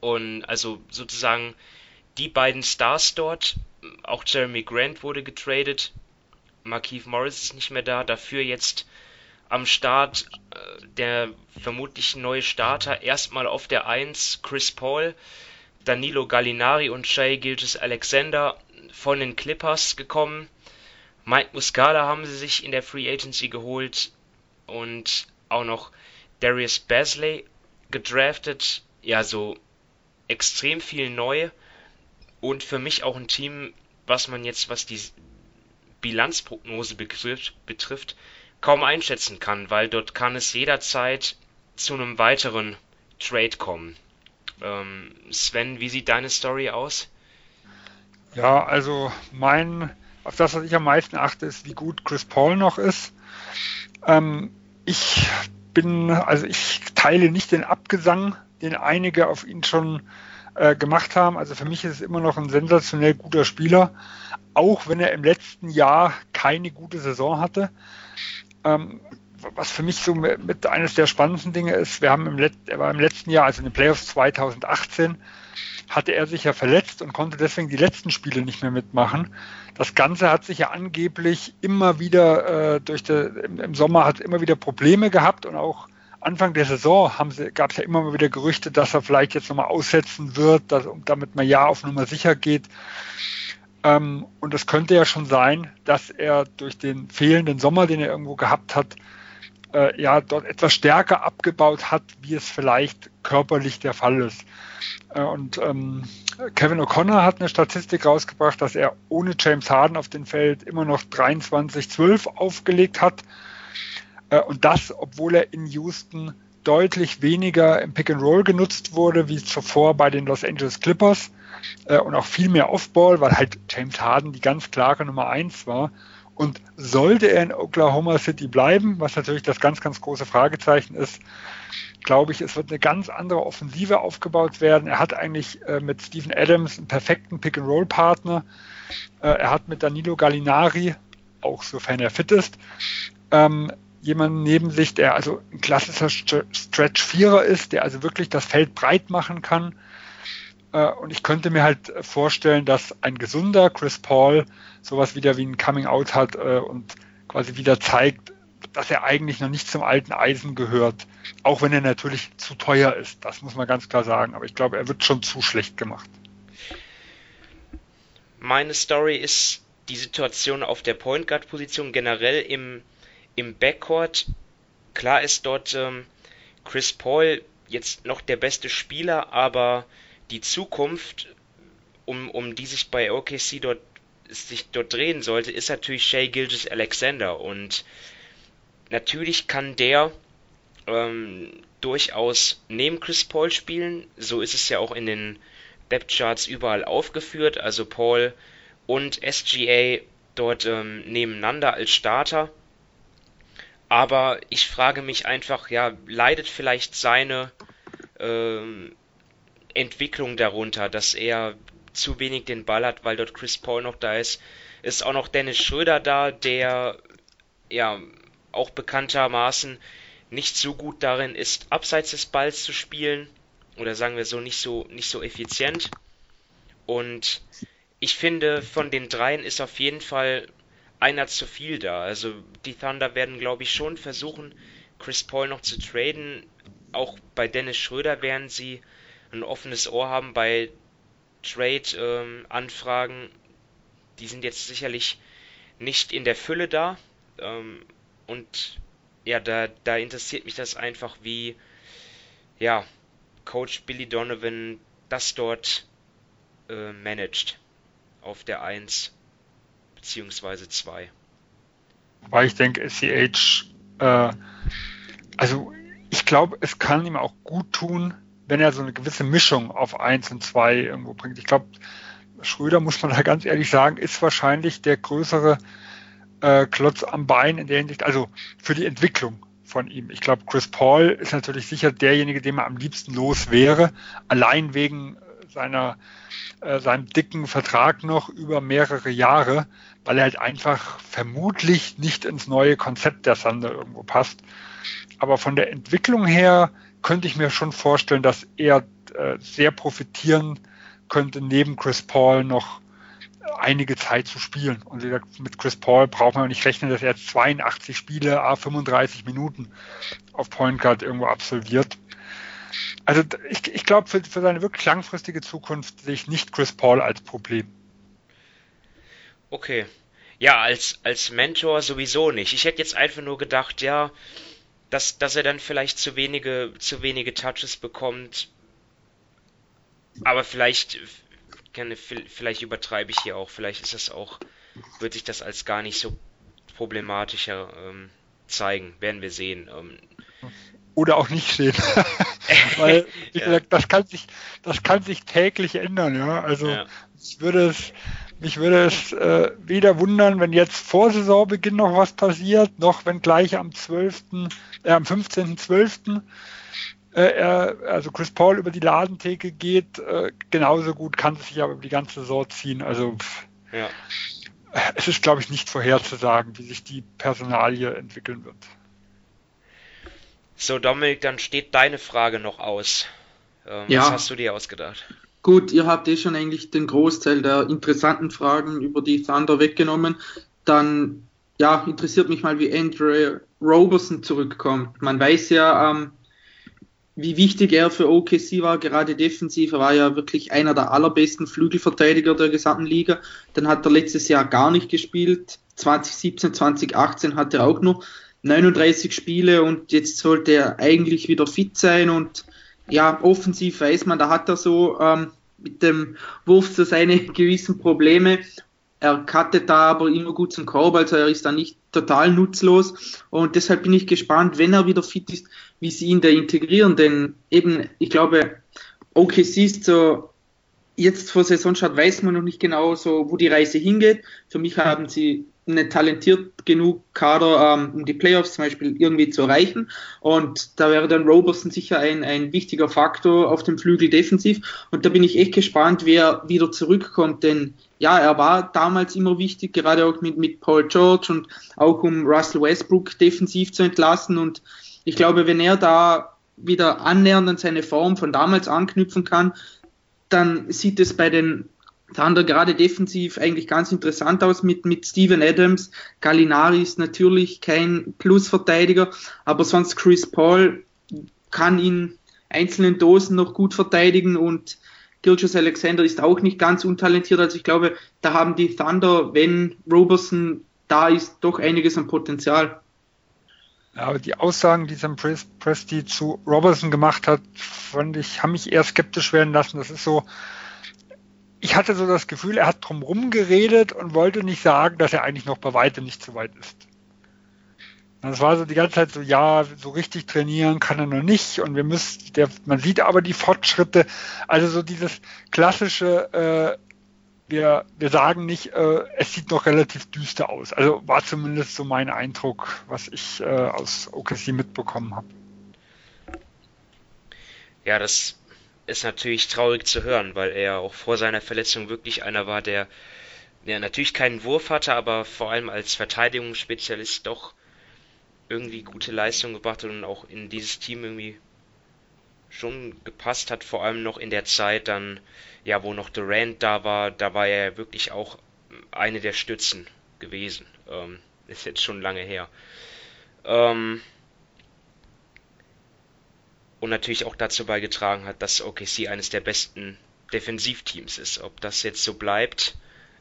Und also sozusagen die beiden Stars dort, auch Jeremy Grant wurde getradet Markeith Morris ist nicht mehr da, dafür jetzt am Start äh, der vermutlich neue Starter erstmal auf der 1 Chris Paul, Danilo Gallinari und Shea Gilgis Alexander von den Clippers gekommen. Mike Muscala haben sie sich in der Free Agency geholt und auch noch Darius Basley gedraftet. Ja, so extrem viel neu und für mich auch ein Team, was man jetzt, was die Bilanzprognose betrifft, kaum einschätzen kann, weil dort kann es jederzeit zu einem weiteren Trade kommen. Ähm, Sven, wie sieht deine Story aus? Ja, also mein, auf das, was ich am meisten achte, ist, wie gut Chris Paul noch ist. Ähm, ich bin, also ich teile nicht den Abgesang, den einige auf ihn schon äh, gemacht haben. Also für mich ist es immer noch ein sensationell guter Spieler, auch wenn er im letzten Jahr keine gute Saison hatte. Ähm, was für mich so mit, eines der spannendsten Dinge ist, wir haben im, Let er war im letzten Jahr, also in den Playoffs 2018, hatte er sich ja verletzt und konnte deswegen die letzten Spiele nicht mehr mitmachen. Das Ganze hat sich ja angeblich immer wieder äh, durch de, im, im, Sommer hat immer wieder Probleme gehabt und auch Anfang der Saison gab es ja immer mal wieder Gerüchte, dass er vielleicht jetzt nochmal aussetzen wird, dass, damit man ja auf Nummer sicher geht. Ähm, und es könnte ja schon sein, dass er durch den fehlenden Sommer, den er irgendwo gehabt hat, äh, ja dort etwas stärker abgebaut hat, wie es vielleicht körperlich der Fall ist. Äh, und ähm, Kevin O'Connor hat eine Statistik rausgebracht, dass er ohne James Harden auf dem Feld immer noch 23-12 aufgelegt hat. Äh, und das, obwohl er in Houston deutlich weniger im Pick and Roll genutzt wurde, wie zuvor bei den Los Angeles Clippers äh, und auch viel mehr Offball, weil halt James Harden die ganz klare Nummer eins war. Und sollte er in Oklahoma City bleiben, was natürlich das ganz, ganz große Fragezeichen ist, glaube ich, es wird eine ganz andere Offensive aufgebaut werden. Er hat eigentlich äh, mit Steven Adams einen perfekten Pick-and-Roll-Partner. Äh, er hat mit Danilo Gallinari, auch sofern er fit ist, ähm, jemanden neben sich, der also ein klassischer Stretch-Vierer ist, der also wirklich das Feld breit machen kann. Äh, und ich könnte mir halt vorstellen, dass ein gesunder Chris Paul sowas wieder wie ein Coming-out hat äh, und quasi wieder zeigt, dass er eigentlich noch nicht zum alten Eisen gehört. Auch wenn er natürlich zu teuer ist. Das muss man ganz klar sagen. Aber ich glaube, er wird schon zu schlecht gemacht. Meine Story ist die Situation auf der Point Guard Position generell im im Backcourt, klar ist dort ähm, Chris Paul jetzt noch der beste Spieler, aber die Zukunft, um, um die sich bei OKC dort sich dort drehen sollte, ist natürlich Shea Gilgis Alexander und natürlich kann der ähm, durchaus neben Chris Paul spielen. So ist es ja auch in den Depth Charts überall aufgeführt. Also Paul und SGA dort ähm, nebeneinander als Starter. Aber ich frage mich einfach, ja, leidet vielleicht seine ähm, Entwicklung darunter, dass er zu wenig den Ball hat, weil dort Chris Paul noch da ist. Ist auch noch Dennis Schröder da, der ja auch bekanntermaßen nicht so gut darin ist, abseits des Balls zu spielen. Oder sagen wir so, nicht so, nicht so effizient. Und ich finde, von den dreien ist auf jeden Fall einer zu viel da. Also die Thunder werden, glaube ich, schon versuchen, Chris Paul noch zu traden. Auch bei Dennis Schröder werden sie ein offenes Ohr haben bei Trade-Anfragen. Ähm, die sind jetzt sicherlich nicht in der Fülle da. Ähm, und ja, da, da interessiert mich das einfach, wie ja, Coach Billy Donovan das dort äh, managt auf der 1 beziehungsweise zwei. Weil ich denke, SCH, äh, also ich glaube, es kann ihm auch gut tun, wenn er so eine gewisse Mischung auf 1 und 2 irgendwo bringt. Ich glaube, Schröder, muss man da ganz ehrlich sagen, ist wahrscheinlich der größere äh, Klotz am Bein in der Hinsicht, also für die Entwicklung von ihm. Ich glaube, Chris Paul ist natürlich sicher derjenige, den man am liebsten los wäre, allein wegen seiner, äh, seinem dicken Vertrag noch über mehrere Jahre weil er halt einfach vermutlich nicht ins neue Konzept der Thunder irgendwo passt. Aber von der Entwicklung her könnte ich mir schon vorstellen, dass er äh, sehr profitieren könnte, neben Chris Paul noch einige Zeit zu spielen. Und mit Chris Paul braucht man nicht rechnen, dass er jetzt 82 Spiele, a 35 Minuten auf Point Guard irgendwo absolviert. Also ich, ich glaube, für, für seine wirklich langfristige Zukunft sehe ich nicht Chris Paul als Problem. Okay. Ja, als, als Mentor sowieso nicht. Ich hätte jetzt einfach nur gedacht, ja, dass, dass er dann vielleicht zu wenige, zu wenige Touches bekommt. Aber vielleicht, vielleicht übertreibe ich hier auch. Vielleicht ist das auch, wird sich das als gar nicht so problematischer ähm, zeigen. Werden wir sehen. Ähm, oder auch nicht sehen. Weil, wie ja. gesagt, das kann sich, das kann sich täglich ändern, ja. Also ja. ich würde es, mich würde es äh, weder wundern, wenn jetzt vor Saisonbeginn noch was passiert, noch wenn gleich am 12., äh, am 15.12. Äh, er, also Chris Paul über die Ladentheke geht, äh, genauso gut kann es sich aber über die ganze Saison ziehen. Also pff, ja. es ist, glaube ich, nicht vorherzusagen, wie sich die Personalie entwickeln wird. So, Dominik, dann steht deine Frage noch aus. Ähm, ja. Was hast du dir ausgedacht? Gut, ihr habt eh schon eigentlich den Großteil der interessanten Fragen über die Thunder weggenommen. Dann, ja, interessiert mich mal, wie Andre Roberson zurückkommt. Man weiß ja, ähm, wie wichtig er für OKC war, gerade defensiv. Er war ja wirklich einer der allerbesten Flügelverteidiger der gesamten Liga. Dann hat er letztes Jahr gar nicht gespielt. 2017, 2018 hat er auch nur 39 Spiele und jetzt sollte er eigentlich wieder fit sein und ja, offensiv weiß man, da hat er so ähm, mit dem Wurf so seine gewissen Probleme. Er cuttet da aber immer gut zum Korb, also er ist da nicht total nutzlos. Und deshalb bin ich gespannt, wenn er wieder fit ist, wie sie ihn da integrieren. Denn eben, ich glaube, OKC ist so, jetzt vor Saisonstart weiß man noch nicht genau so, wo die Reise hingeht. Für mich haben sie eine talentiert genug Kader, ähm, um die Playoffs zum Beispiel irgendwie zu erreichen. Und da wäre dann Roberson sicher ein, ein wichtiger Faktor auf dem Flügel defensiv. Und da bin ich echt gespannt, wer wieder zurückkommt, denn ja, er war damals immer wichtig, gerade auch mit, mit Paul George und auch um Russell Westbrook defensiv zu entlassen. Und ich glaube, wenn er da wieder annähernd an seine Form von damals anknüpfen kann, dann sieht es bei den Thunder gerade defensiv eigentlich ganz interessant aus mit, mit Steven Adams. Gallinari ist natürlich kein Plusverteidiger, aber sonst Chris Paul kann in einzelnen Dosen noch gut verteidigen und Gilchus Alexander ist auch nicht ganz untalentiert. Also ich glaube, da haben die Thunder, wenn Roberson da ist, doch einiges an Potenzial. Ja, aber die Aussagen, die Sam Presti zu Robertson gemacht hat, fand ich, haben mich eher skeptisch werden lassen. Das ist so, ich hatte so das Gefühl, er hat drumherum geredet und wollte nicht sagen, dass er eigentlich noch bei weitem nicht so weit ist. Das war so die ganze Zeit so, ja, so richtig trainieren kann er noch nicht und wir müssen, der, man sieht aber die Fortschritte, also so dieses klassische, äh, wir, wir sagen nicht, äh, es sieht noch relativ düster aus. Also war zumindest so mein Eindruck, was ich äh, aus OKC mitbekommen habe. Ja, das ist natürlich traurig zu hören, weil er auch vor seiner Verletzung wirklich einer war, der ja, natürlich keinen Wurf hatte, aber vor allem als Verteidigungsspezialist doch irgendwie gute Leistung gebracht hat und auch in dieses Team irgendwie schon gepasst hat, vor allem noch in der Zeit dann, ja, wo noch Durant da war, da war er wirklich auch eine der Stützen gewesen. Ähm, ist jetzt schon lange her. Ähm, und natürlich auch dazu beigetragen hat, dass OKC eines der besten Defensivteams ist. Ob das jetzt so bleibt,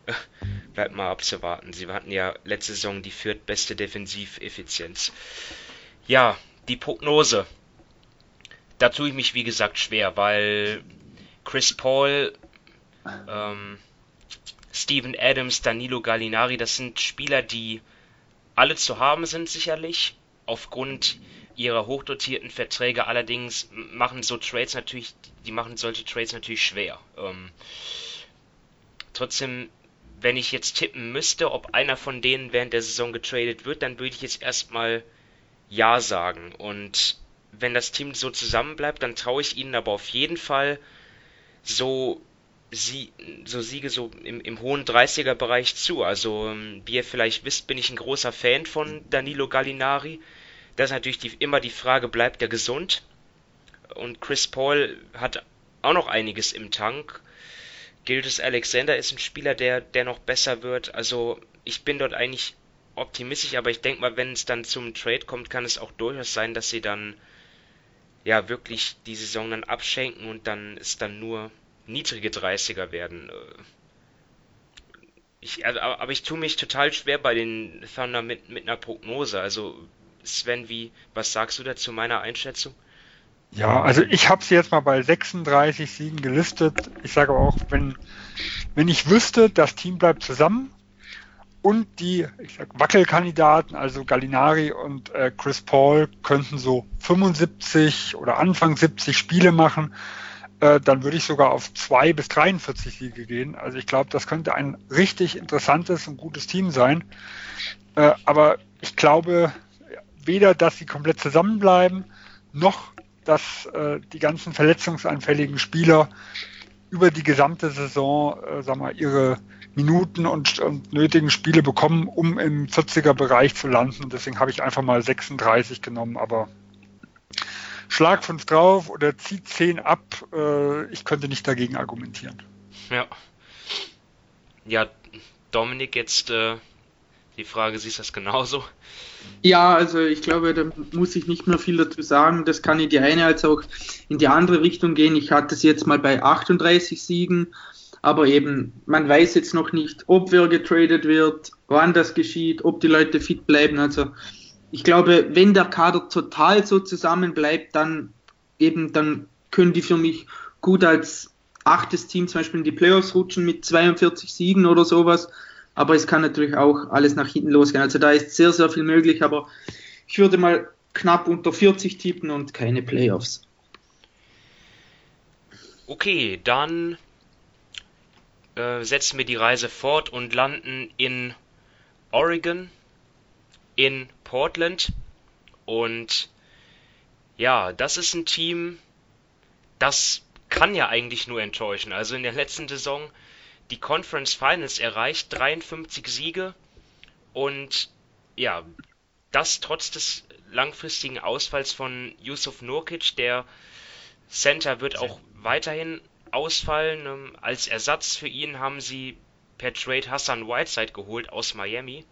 bleibt mal abzuwarten. Sie hatten ja letzte Saison die viertbeste Defensiveffizienz. Ja, die Prognose. Da tue ich mich wie gesagt schwer, weil Chris Paul, ähm, Steven Adams, Danilo Gallinari, das sind Spieler, die alle zu haben sind sicherlich, aufgrund ihrer hochdotierten Verträge. Allerdings machen so Trades natürlich, die machen solche Trades natürlich schwer. Ähm, trotzdem, wenn ich jetzt tippen müsste, ob einer von denen während der Saison getradet wird, dann würde ich jetzt erstmal Ja sagen. Und wenn das Team so zusammenbleibt, dann traue ich ihnen aber auf jeden Fall so, sie, so Siege so im, im hohen 30er-Bereich zu. Also, ähm, wie ihr vielleicht wisst, bin ich ein großer Fan von Danilo Gallinari. Das ist natürlich die, immer die Frage, bleibt er gesund? Und Chris Paul hat auch noch einiges im Tank. Gildes Alexander ist ein Spieler, der, der noch besser wird. Also ich bin dort eigentlich optimistisch, aber ich denke mal, wenn es dann zum Trade kommt, kann es auch durchaus sein, dass sie dann ja wirklich die Saison dann abschenken und dann ist dann nur niedrige 30er werden. Äh, ich, also, aber ich tue mich total schwer bei den Thunder mit, mit einer Prognose. Also Sven, wie, was sagst du dazu meiner Einschätzung? Ja, also ich habe sie jetzt mal bei 36 Siegen gelistet. Ich sage aber auch, wenn, wenn ich wüsste, das Team bleibt zusammen und die sag, Wackelkandidaten, also Gallinari und äh, Chris Paul, könnten so 75 oder Anfang 70 Spiele machen, äh, dann würde ich sogar auf 2 bis 43 Siege gehen. Also ich glaube, das könnte ein richtig interessantes und gutes Team sein. Äh, aber ich glaube weder, dass sie komplett zusammenbleiben, noch dass äh, die ganzen verletzungsanfälligen Spieler über die gesamte Saison, äh, sag mal, ihre Minuten und, und, nötigen Spiele bekommen, um im 40er-Bereich zu landen. Deswegen habe ich einfach mal 36 genommen, aber schlag 5 drauf oder zieh 10 ab. Äh, ich könnte nicht dagegen argumentieren. Ja. Ja, Dominik, jetzt äh, die Frage, siehst du das genauso? Ja, also ich glaube, da muss ich nicht mehr viel dazu sagen. Das kann in die eine als auch in die andere Richtung gehen. Ich hatte es jetzt mal bei 38 Siegen, aber eben, man weiß jetzt noch nicht, ob wer getradet wird, wann das geschieht, ob die Leute fit bleiben. Also ich glaube, wenn der Kader total so zusammen bleibt, dann eben, dann können die für mich gut als achtes Team zum Beispiel in die Playoffs rutschen mit 42 Siegen oder sowas aber es kann natürlich auch alles nach hinten losgehen. Also da ist sehr, sehr viel möglich, aber ich würde mal knapp unter 40 tippen und keine Playoffs. Okay, dann äh, setzen wir die Reise fort und landen in Oregon, in Portland. Und ja, das ist ein Team, das kann ja eigentlich nur enttäuschen. Also in der letzten Saison die Conference Finals erreicht, 53 Siege und ja, das trotz des langfristigen Ausfalls von Yusuf Nurkic, der Center wird auch weiterhin ausfallen. Ähm, als Ersatz für ihn haben sie per Trade Hassan Whiteside geholt aus Miami.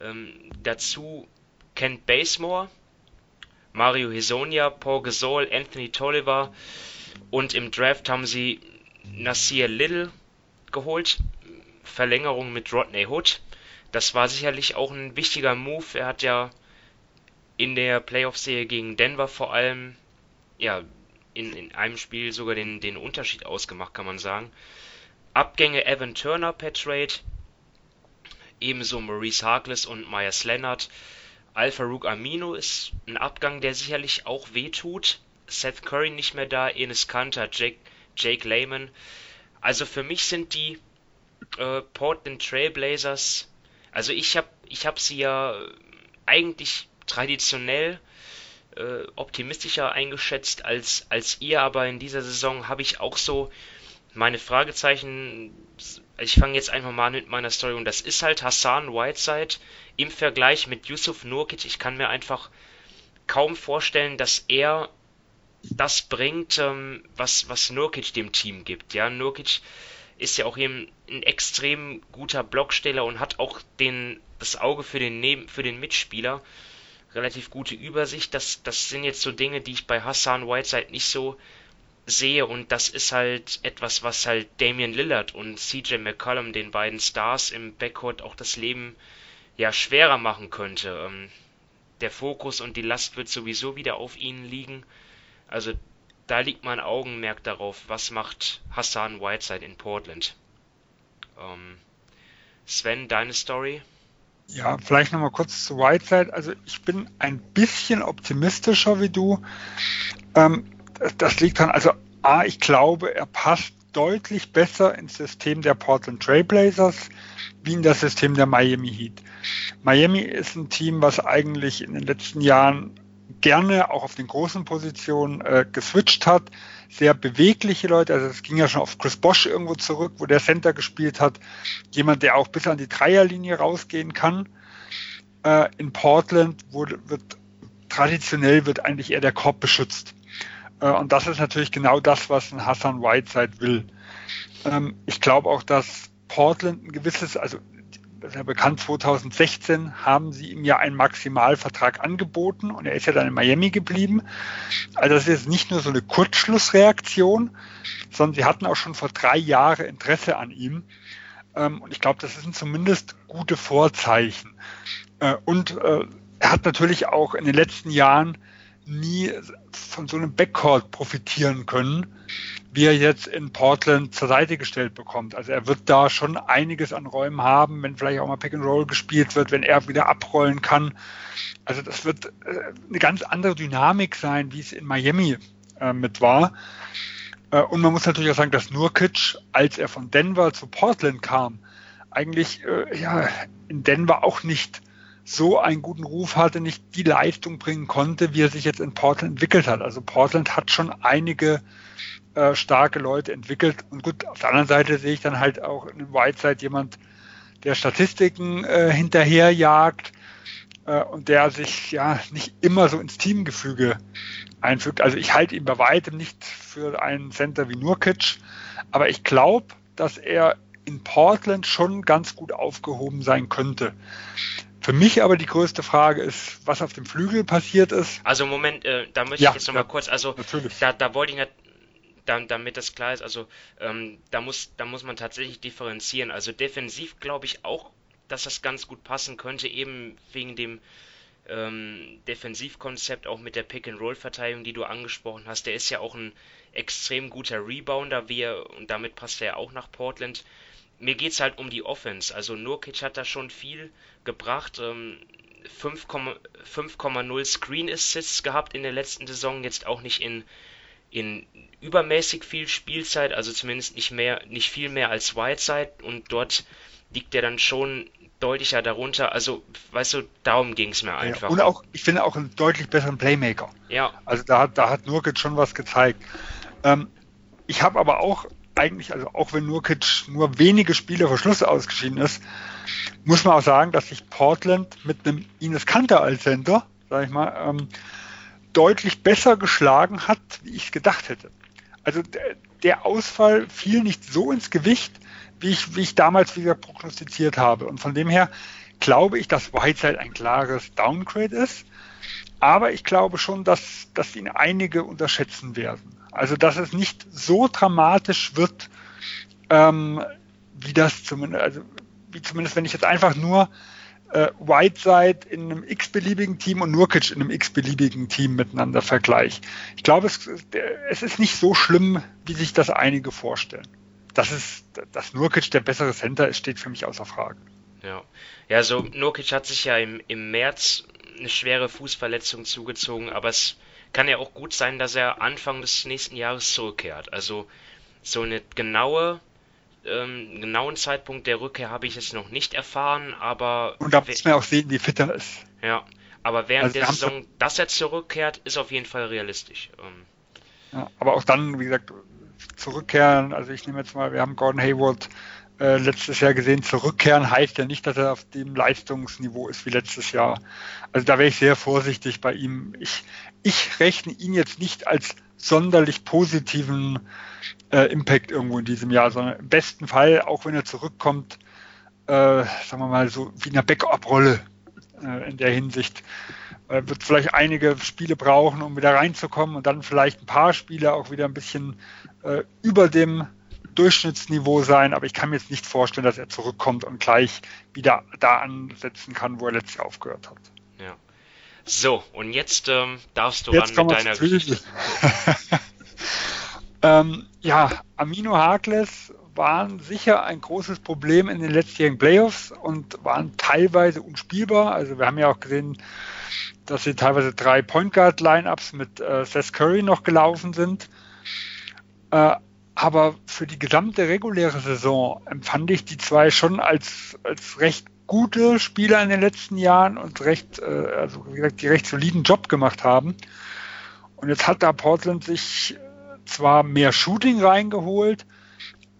Ähm, dazu Kent Basemore, Mario Hesonia, Paul Gasol, Anthony Tolliver und im Draft haben sie Nasir Little geholt. Verlängerung mit Rodney Hood. Das war sicherlich auch ein wichtiger Move. Er hat ja in der Playoff-Serie gegen Denver vor allem, ja, in, in einem Spiel sogar den, den Unterschied ausgemacht, kann man sagen. Abgänge Evan Turner per Trade, ebenso Maurice Harkless und Myers Leonard. Alpha Rook Amino ist ein Abgang, der sicherlich auch wehtut. Seth Curry nicht mehr da, Enes Kanter, Jake, Jake Lehman. Also für mich sind die äh, Portland Trailblazers, also ich habe ich hab sie ja eigentlich traditionell äh, optimistischer eingeschätzt als, als ihr, aber in dieser Saison habe ich auch so meine Fragezeichen. Ich fange jetzt einfach mal an mit meiner Story und das ist halt Hassan Whiteside im Vergleich mit Yusuf Nurkic. Ich kann mir einfach kaum vorstellen, dass er das bringt, ähm, was, was Nurkic dem Team gibt. Ja, Nurkic ist ja auch eben ein extrem guter Blocksteller und hat auch den, das Auge für den, Neben, für den Mitspieler. Relativ gute Übersicht. Das, das sind jetzt so Dinge, die ich bei Hassan Whiteside nicht so sehe und das ist halt etwas, was halt Damian Lillard und CJ McCollum, den beiden Stars im Backcourt, auch das Leben ja schwerer machen könnte. Ähm, der Fokus und die Last wird sowieso wieder auf ihnen liegen. Also da liegt mein Augenmerk darauf, was macht Hassan Whiteside in Portland. Ähm, Sven, deine Story? Ja, vielleicht nochmal kurz zu Whiteside. Also ich bin ein bisschen optimistischer wie du. Ähm, das liegt daran, also A, ich glaube, er passt deutlich besser ins System der Portland Trailblazers wie in das System der Miami Heat. Miami ist ein Team, was eigentlich in den letzten Jahren gerne auch auf den großen Positionen äh, geswitcht hat. Sehr bewegliche Leute, also es ging ja schon auf Chris Bosch irgendwo zurück, wo der Center gespielt hat. Jemand, der auch bis an die Dreierlinie rausgehen kann. Äh, in Portland wurde, wird traditionell wird eigentlich eher der Korb beschützt. Äh, und das ist natürlich genau das, was ein Hassan Whiteside will. Ähm, ich glaube auch, dass Portland ein gewisses, also ja bekannt, 2016 haben sie ihm ja einen Maximalvertrag angeboten und er ist ja dann in Miami geblieben. Also das ist jetzt nicht nur so eine Kurzschlussreaktion, sondern sie hatten auch schon vor drei Jahren Interesse an ihm. Ähm, und ich glaube, das sind zumindest gute Vorzeichen. Äh, und äh, er hat natürlich auch in den letzten Jahren nie von so einem Backcourt profitieren können, wie er jetzt in Portland zur Seite gestellt bekommt. Also er wird da schon einiges an Räumen haben, wenn vielleicht auch mal Pick and Roll gespielt wird, wenn er wieder abrollen kann. Also das wird äh, eine ganz andere Dynamik sein, wie es in Miami äh, mit war. Äh, und man muss natürlich auch sagen, dass Nurkic, als er von Denver zu Portland kam, eigentlich ja, in Denver auch nicht so einen guten Ruf hatte, nicht die Leistung bringen konnte, wie er sich jetzt in Portland entwickelt hat. Also Portland hat schon einige äh, starke Leute entwickelt. Und gut, auf der anderen Seite sehe ich dann halt auch in Whiteside jemand, der Statistiken äh, hinterherjagt äh, und der sich ja nicht immer so ins Teamgefüge einfügt. Also ich halte ihn bei weitem nicht für einen Center wie Nurkic, aber ich glaube, dass er in Portland schon ganz gut aufgehoben sein könnte. Für mich aber die größte Frage ist, was auf dem Flügel passiert ist. Also Moment, äh, da möchte ja, ich jetzt nochmal ja, kurz, also da, da wollte ich nicht, da, damit das klar ist, also ähm, da, muss, da muss man tatsächlich differenzieren. Also defensiv glaube ich auch, dass das ganz gut passen könnte, eben wegen dem ähm, Defensivkonzept, auch mit der Pick-and-Roll-Verteidigung, die du angesprochen hast. Der ist ja auch ein extrem guter Rebounder, wie er, und damit passt er ja auch nach Portland mir geht es halt um die Offense. Also Nurkic hat da schon viel gebracht. Ähm, 5,0 Screen Assists gehabt in der letzten Saison, jetzt auch nicht in, in übermäßig viel Spielzeit, also zumindest nicht mehr, nicht viel mehr als Whiteside und dort liegt er dann schon deutlicher darunter. Also, weißt du, darum ging es mir einfach. Ja, und auch, ich finde auch einen deutlich besseren Playmaker. Ja. Also da hat, da hat Nurkic schon was gezeigt. Ähm, ich habe aber auch eigentlich, also auch wenn Nurkic nur wenige Spiele vor Schluss ausgeschieden ist, muss man auch sagen, dass sich Portland mit einem Ines Kanter als Center, sag ich mal, ähm, deutlich besser geschlagen hat, wie ich es gedacht hätte. Also der, Ausfall fiel nicht so ins Gewicht, wie ich, wie ich damals wieder prognostiziert habe. Und von dem her glaube ich, dass Whiteside ein klares Downgrade ist. Aber ich glaube schon, dass, dass ihn einige unterschätzen werden. Also dass es nicht so dramatisch wird, ähm, wie das zumindest, also wie zumindest wenn ich jetzt einfach nur äh, Whiteside in einem x-beliebigen Team und Nurkic in einem x-beliebigen Team miteinander vergleiche. Ich glaube, es, es ist nicht so schlimm, wie sich das einige vorstellen. Das ist, dass Nurkic der bessere Center ist, steht für mich außer Frage. Ja, ja so Nurkic hat sich ja im, im März eine schwere Fußverletzung zugezogen, aber es kann ja auch gut sein, dass er Anfang des nächsten Jahres zurückkehrt. Also so eine genaue ähm, genauen Zeitpunkt der Rückkehr habe ich jetzt noch nicht erfahren, aber und da muss man auch sehen, wie fit er ist. Ja, aber während also der Saison, dass er zurückkehrt, ist auf jeden Fall realistisch. Ähm, ja, aber auch dann, wie gesagt, zurückkehren. Also ich nehme jetzt mal, wir haben Gordon Hayward äh, letztes Jahr gesehen, zurückkehren heißt ja nicht, dass er auf dem Leistungsniveau ist wie letztes Jahr. Also da wäre ich sehr vorsichtig bei ihm. Ich, ich rechne ihn jetzt nicht als sonderlich positiven äh, Impact irgendwo in diesem Jahr, sondern im besten Fall, auch wenn er zurückkommt, äh, sagen wir mal so wie eine Backup-Rolle äh, in der Hinsicht. Er wird vielleicht einige Spiele brauchen, um wieder reinzukommen und dann vielleicht ein paar Spiele auch wieder ein bisschen äh, über dem Durchschnittsniveau sein, aber ich kann mir jetzt nicht vorstellen, dass er zurückkommt und gleich wieder da ansetzen kann, wo er letztes Jahr aufgehört hat. Ja. So, und jetzt ähm, darfst du jetzt ran mit deiner Geschichte. ähm, ja, Amino Harkless waren sicher ein großes Problem in den letztjährigen Playoffs und waren teilweise unspielbar. Also wir haben ja auch gesehen, dass sie teilweise drei Point Guard Lineups mit äh, Seth Curry noch gelaufen sind. Äh, aber für die gesamte reguläre Saison empfand ich die zwei schon als, als recht gute Spieler in den letzten Jahren und recht, äh, also wie gesagt, die recht soliden Job gemacht haben. Und jetzt hat da Portland sich zwar mehr Shooting reingeholt,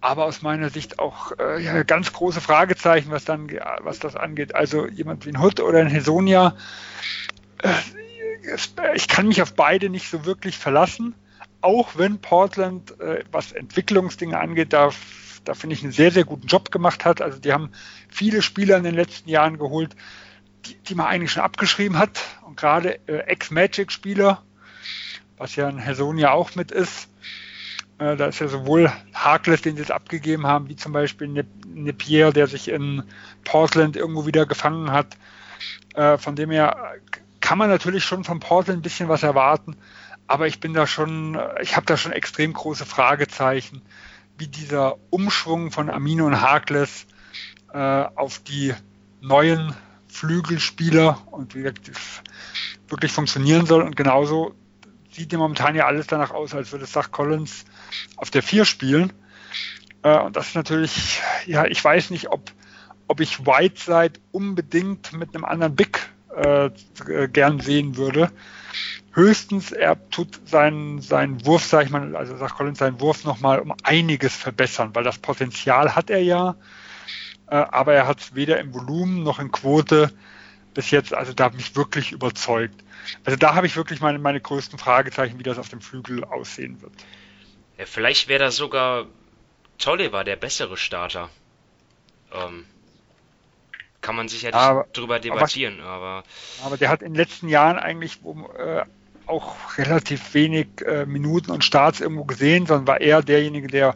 aber aus meiner Sicht auch äh, ja, ganz große Fragezeichen, was dann, was das angeht. Also jemand wie ein Hood oder ein Hesonia, äh, ich kann mich auf beide nicht so wirklich verlassen auch wenn Portland, äh, was Entwicklungsdinge angeht, da da finde ich einen sehr, sehr guten Job gemacht hat. Also die haben viele Spieler in den letzten Jahren geholt, die, die man eigentlich schon abgeschrieben hat. Und gerade äh, Ex-Magic-Spieler, was ja ein Hersonia auch mit ist, äh, da ist ja sowohl Harkless, den sie jetzt abgegeben haben, wie zum Beispiel Napier, der sich in Portland irgendwo wieder gefangen hat. Äh, von dem her kann man natürlich schon von Portland ein bisschen was erwarten, aber ich bin da schon, ich habe da schon extrem große Fragezeichen, wie dieser Umschwung von Amino und Harkless äh, auf die neuen Flügelspieler und wie gesagt, wirklich funktionieren soll. Und genauso sieht ja momentan ja alles danach aus, als würde Zach Collins auf der 4 spielen. Äh, und das ist natürlich, ja, ich weiß nicht, ob, ob ich Whiteside unbedingt mit einem anderen Big äh, gern sehen würde. Höchstens, er tut seinen, seinen Wurf, sag ich mal, also sagt Collins, seinen Wurf nochmal um einiges verbessern, weil das Potenzial hat er ja, äh, aber er hat es weder im Volumen noch in Quote bis jetzt, also da hat mich wirklich überzeugt. Also da habe ich wirklich meine, meine größten Fragezeichen, wie das auf dem Flügel aussehen wird. Ja, vielleicht wäre da sogar Tolliver der bessere Starter. Ähm, kann man sicherlich aber, drüber debattieren, aber, aber, aber. der hat in den letzten Jahren eigentlich äh, auch relativ wenig äh, Minuten und Starts irgendwo gesehen, sondern war eher derjenige, der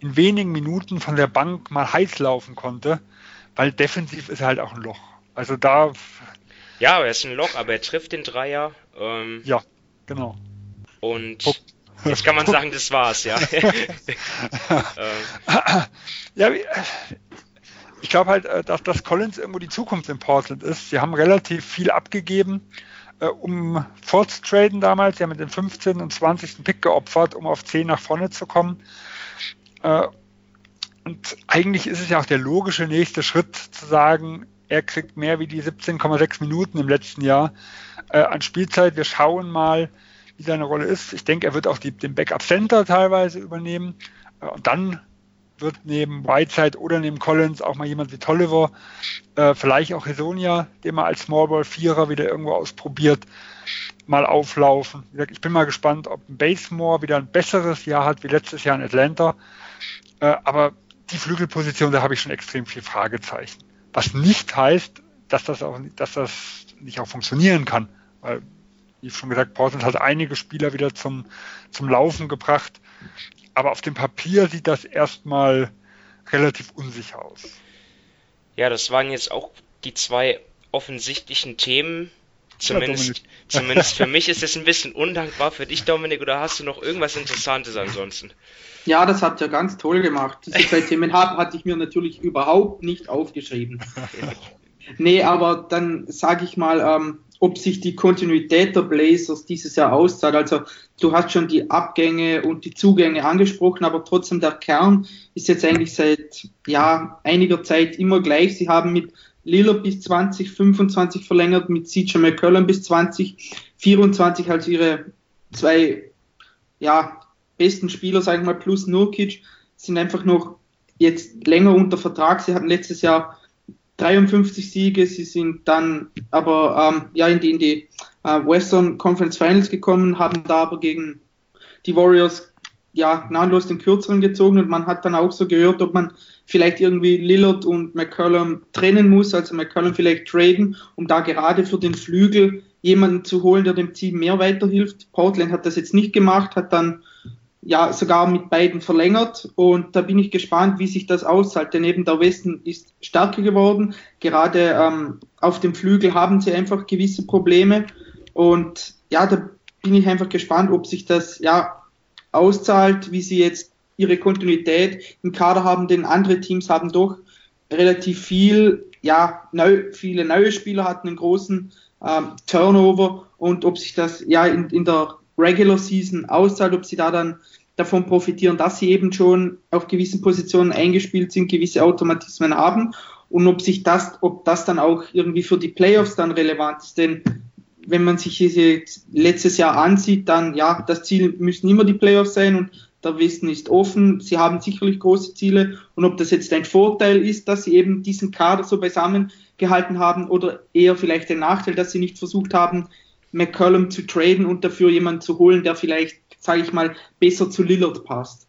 in wenigen Minuten von der Bank mal heiß laufen konnte, weil defensiv ist er halt auch ein Loch. Also da. Ja, er ist ein Loch, aber er trifft den Dreier. Ähm, ja, genau. Und jetzt kann man sagen, das war's, ja. ähm. Ja, ich glaube halt, äh, dass, dass Collins irgendwo die Zukunft in Portland ist. Sie haben relativ viel abgegeben, äh, um fortzutraden damals. Sie haben mit dem 15. und 20. Pick geopfert, um auf 10 nach vorne zu kommen. Äh, und eigentlich ist es ja auch der logische nächste Schritt zu sagen, er kriegt mehr wie die 17,6 Minuten im letzten Jahr äh, an Spielzeit. Wir schauen mal, wie seine Rolle ist. Ich denke, er wird auch die, den Backup Center teilweise übernehmen. Äh, und dann wird neben Whiteside oder neben Collins auch mal jemand wie Tolliver, äh, vielleicht auch Hesonia, den man als Smallball Vierer wieder irgendwo ausprobiert, mal auflaufen. Ich bin mal gespannt, ob ein Basemore wieder ein besseres Jahr hat wie letztes Jahr in Atlanta. Äh, aber die Flügelposition, da habe ich schon extrem viel Fragezeichen. Was nicht heißt, dass das auch, dass das nicht auch funktionieren kann. Weil, wie schon gesagt, Portland hat einige Spieler wieder zum, zum Laufen gebracht. Aber auf dem Papier sieht das erstmal relativ unsicher aus. Ja, das waren jetzt auch die zwei offensichtlichen Themen. Zumindest, ja, zumindest für mich ist es ein bisschen undankbar. Für dich, Dominik, oder hast du noch irgendwas Interessantes ansonsten? Ja, das hat ja ganz toll gemacht. Diese zwei Themen hatte ich mir natürlich überhaupt nicht aufgeschrieben. nee, aber dann sage ich mal, ähm, ob sich die Kontinuität der Blazers dieses Jahr auszahlt. Also du hast schon die Abgänge und die Zugänge angesprochen, aber trotzdem der Kern ist jetzt eigentlich seit ja, einiger Zeit immer gleich. Sie haben mit Lillard bis 2025 verlängert, mit CJ McCollum bis 2024 als ihre zwei ja, besten Spieler, sagen wir mal, plus Nurkic, sind einfach noch jetzt länger unter Vertrag. Sie hatten letztes Jahr 53 Siege, sie sind dann aber ähm, ja in die, in die äh, Western Conference Finals gekommen, haben da aber gegen die Warriors ja gnadenlos den kürzeren gezogen und man hat dann auch so gehört, ob man vielleicht irgendwie Lillard und McCollum trennen muss, also McCollum vielleicht traden, um da gerade für den Flügel jemanden zu holen, der dem Team mehr weiterhilft. Portland hat das jetzt nicht gemacht, hat dann ja sogar mit beiden verlängert und da bin ich gespannt, wie sich das auszahlt, denn eben der Westen ist stärker geworden. Gerade ähm, auf dem Flügel haben sie einfach gewisse Probleme und ja, da bin ich einfach gespannt, ob sich das ja auszahlt, wie sie jetzt ihre Kontinuität im Kader haben, denn andere Teams haben doch relativ viel, ja, neu, viele neue Spieler hatten einen großen ähm, Turnover und ob sich das ja in, in der Regular Season auszahlt, ob sie da dann davon profitieren, dass sie eben schon auf gewissen Positionen eingespielt sind, gewisse Automatismen haben und ob sich das, ob das dann auch irgendwie für die Playoffs dann relevant ist, denn wenn man sich diese letztes Jahr ansieht, dann ja, das Ziel müssen immer die Playoffs sein und der Westen ist offen. Sie haben sicherlich große Ziele und ob das jetzt ein Vorteil ist, dass sie eben diesen Kader so beisammen gehalten haben oder eher vielleicht ein Nachteil, dass sie nicht versucht haben, McCollum zu traden und dafür jemanden zu holen, der vielleicht, sage ich mal, besser zu Lillard passt.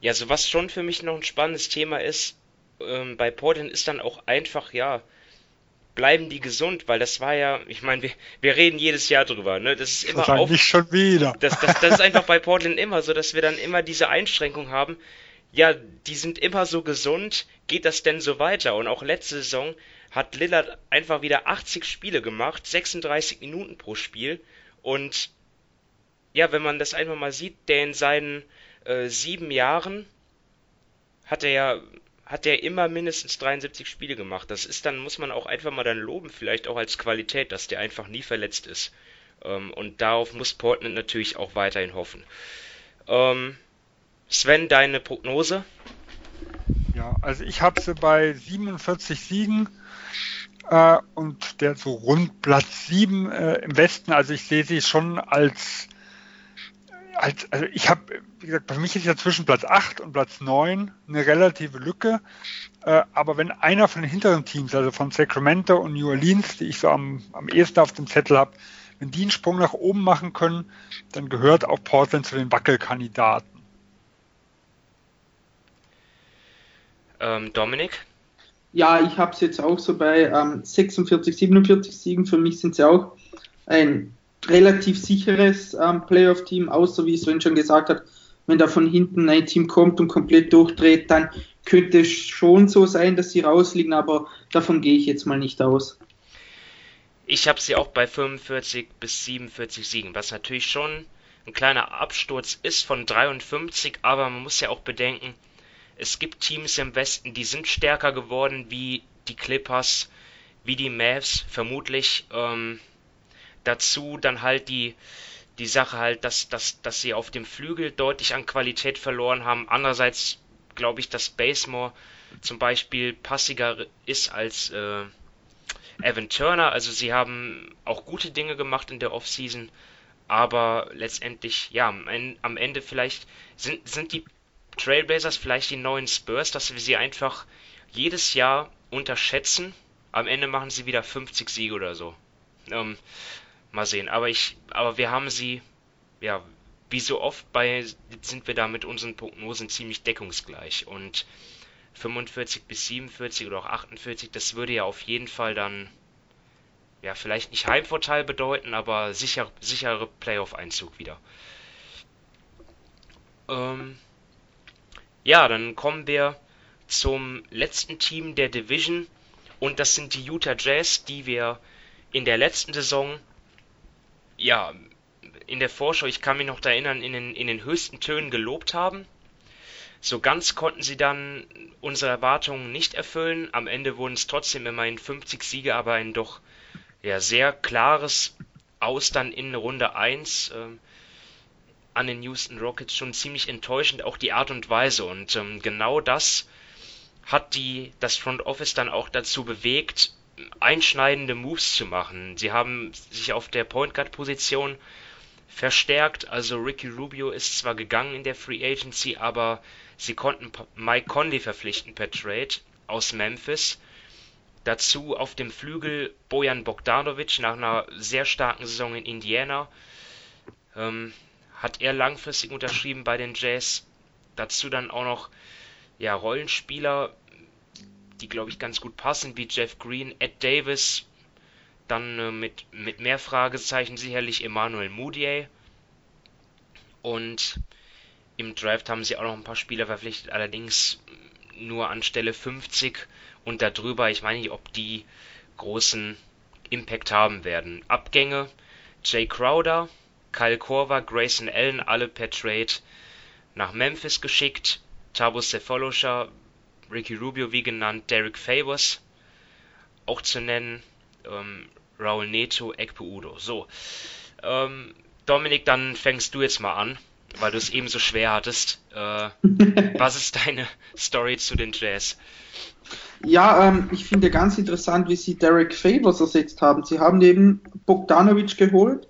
Ja, so was schon für mich noch ein spannendes Thema ist, ähm, bei Portland ist dann auch einfach, ja, bleiben die gesund, weil das war ja, ich meine, wir, wir reden jedes Jahr drüber, ne? Das ist immer auch. Nicht schon wieder. Das, das, das ist einfach bei Portland immer so, dass wir dann immer diese Einschränkung haben. Ja, die sind immer so gesund, geht das denn so weiter? Und auch letzte Saison hat Lillard einfach wieder 80 Spiele gemacht, 36 Minuten pro Spiel. Und ja, wenn man das einfach mal sieht, der in seinen äh, sieben Jahren hat er ja hat er immer mindestens 73 Spiele gemacht. Das ist dann, muss man auch einfach mal dann loben, vielleicht auch als Qualität, dass der einfach nie verletzt ist. Ähm, und darauf muss Portland natürlich auch weiterhin hoffen. Ähm, Sven, deine Prognose? Ja, also ich habe sie bei 47 Siegen äh, und der so rund Platz 7 äh, im Westen. Also ich sehe sie schon als als, also ich habe, wie gesagt, für mich ist ja zwischen Platz 8 und Platz 9 eine relative Lücke. Äh, aber wenn einer von den hinteren Teams, also von Sacramento und New Orleans, die ich so am, am ehesten auf dem Zettel habe, wenn die einen Sprung nach oben machen können, dann gehört auch Portland zu den Wackelkandidaten. Ähm, Dominik? Ja, ich habe es jetzt auch so bei ähm, 46, 47 Siegen. Für mich sind sie auch ein relativ sicheres ähm, Playoff-Team, außer wie Sven schon gesagt hat, wenn da von hinten ein Team kommt und komplett durchdreht, dann könnte es schon so sein, dass sie rausliegen, aber davon gehe ich jetzt mal nicht aus. Ich habe sie auch bei 45 bis 47 Siegen, was natürlich schon ein kleiner Absturz ist von 53, aber man muss ja auch bedenken, es gibt Teams im Westen, die sind stärker geworden, wie die Clippers, wie die Mavs, vermutlich. Ähm, Dazu dann halt die, die Sache halt, dass, dass, dass sie auf dem Flügel deutlich an Qualität verloren haben. Andererseits glaube ich, dass Basemore zum Beispiel passiger ist als äh, Evan Turner. Also sie haben auch gute Dinge gemacht in der Offseason, aber letztendlich, ja, am Ende vielleicht sind, sind die Trailblazers vielleicht die neuen Spurs, dass wir sie einfach jedes Jahr unterschätzen. Am Ende machen sie wieder 50 Siege oder so. Ähm, Mal sehen. Aber ich, aber wir haben sie, ja, wie so oft bei, sind wir da mit unseren Prognosen ziemlich deckungsgleich. Und 45 bis 47 oder auch 48, das würde ja auf jeden Fall dann, ja, vielleicht nicht Heimvorteil bedeuten, aber sicher, sichere Playoff-Einzug wieder. Ähm, ja, dann kommen wir zum letzten Team der Division und das sind die Utah Jazz, die wir in der letzten Saison ja, in der Vorschau, ich kann mich noch erinnern, in den, in den höchsten Tönen gelobt haben. So ganz konnten sie dann unsere Erwartungen nicht erfüllen. Am Ende wurden es trotzdem immerhin 50 Siege, aber ein doch ja, sehr klares Aus dann in Runde 1 äh, an den Houston Rockets schon ziemlich enttäuschend, auch die Art und Weise. Und ähm, genau das hat die, das Front Office dann auch dazu bewegt, einschneidende Moves zu machen. Sie haben sich auf der Point Guard Position verstärkt. Also Ricky Rubio ist zwar gegangen in der Free Agency, aber sie konnten Mike Conley verpflichten per Trade aus Memphis. Dazu auf dem Flügel Bojan Bogdanovic nach einer sehr starken Saison in Indiana. Ähm, hat er langfristig unterschrieben bei den Jazz. Dazu dann auch noch ja, Rollenspieler die glaube ich ganz gut passen, wie Jeff Green, Ed Davis, dann äh, mit, mit mehr Fragezeichen sicherlich Emmanuel Moutier und im Draft haben sie auch noch ein paar Spieler verpflichtet, allerdings nur an Stelle 50 und darüber, ich meine nicht, ob die großen Impact haben werden. Abgänge, Jay Crowder, Kyle Korver, Grayson Allen, alle per Trade nach Memphis geschickt. Tabo Sefolosha Ricky Rubio, wie genannt, Derek Favors auch zu nennen, ähm, Raul Neto, Ekpe Udo. So, ähm, Dominik, dann fängst du jetzt mal an, weil du es eben so schwer hattest. Äh, was ist deine Story zu den Jazz? Ja, ähm, ich finde ganz interessant, wie sie Derek Favors ersetzt haben. Sie haben eben Bogdanovic geholt,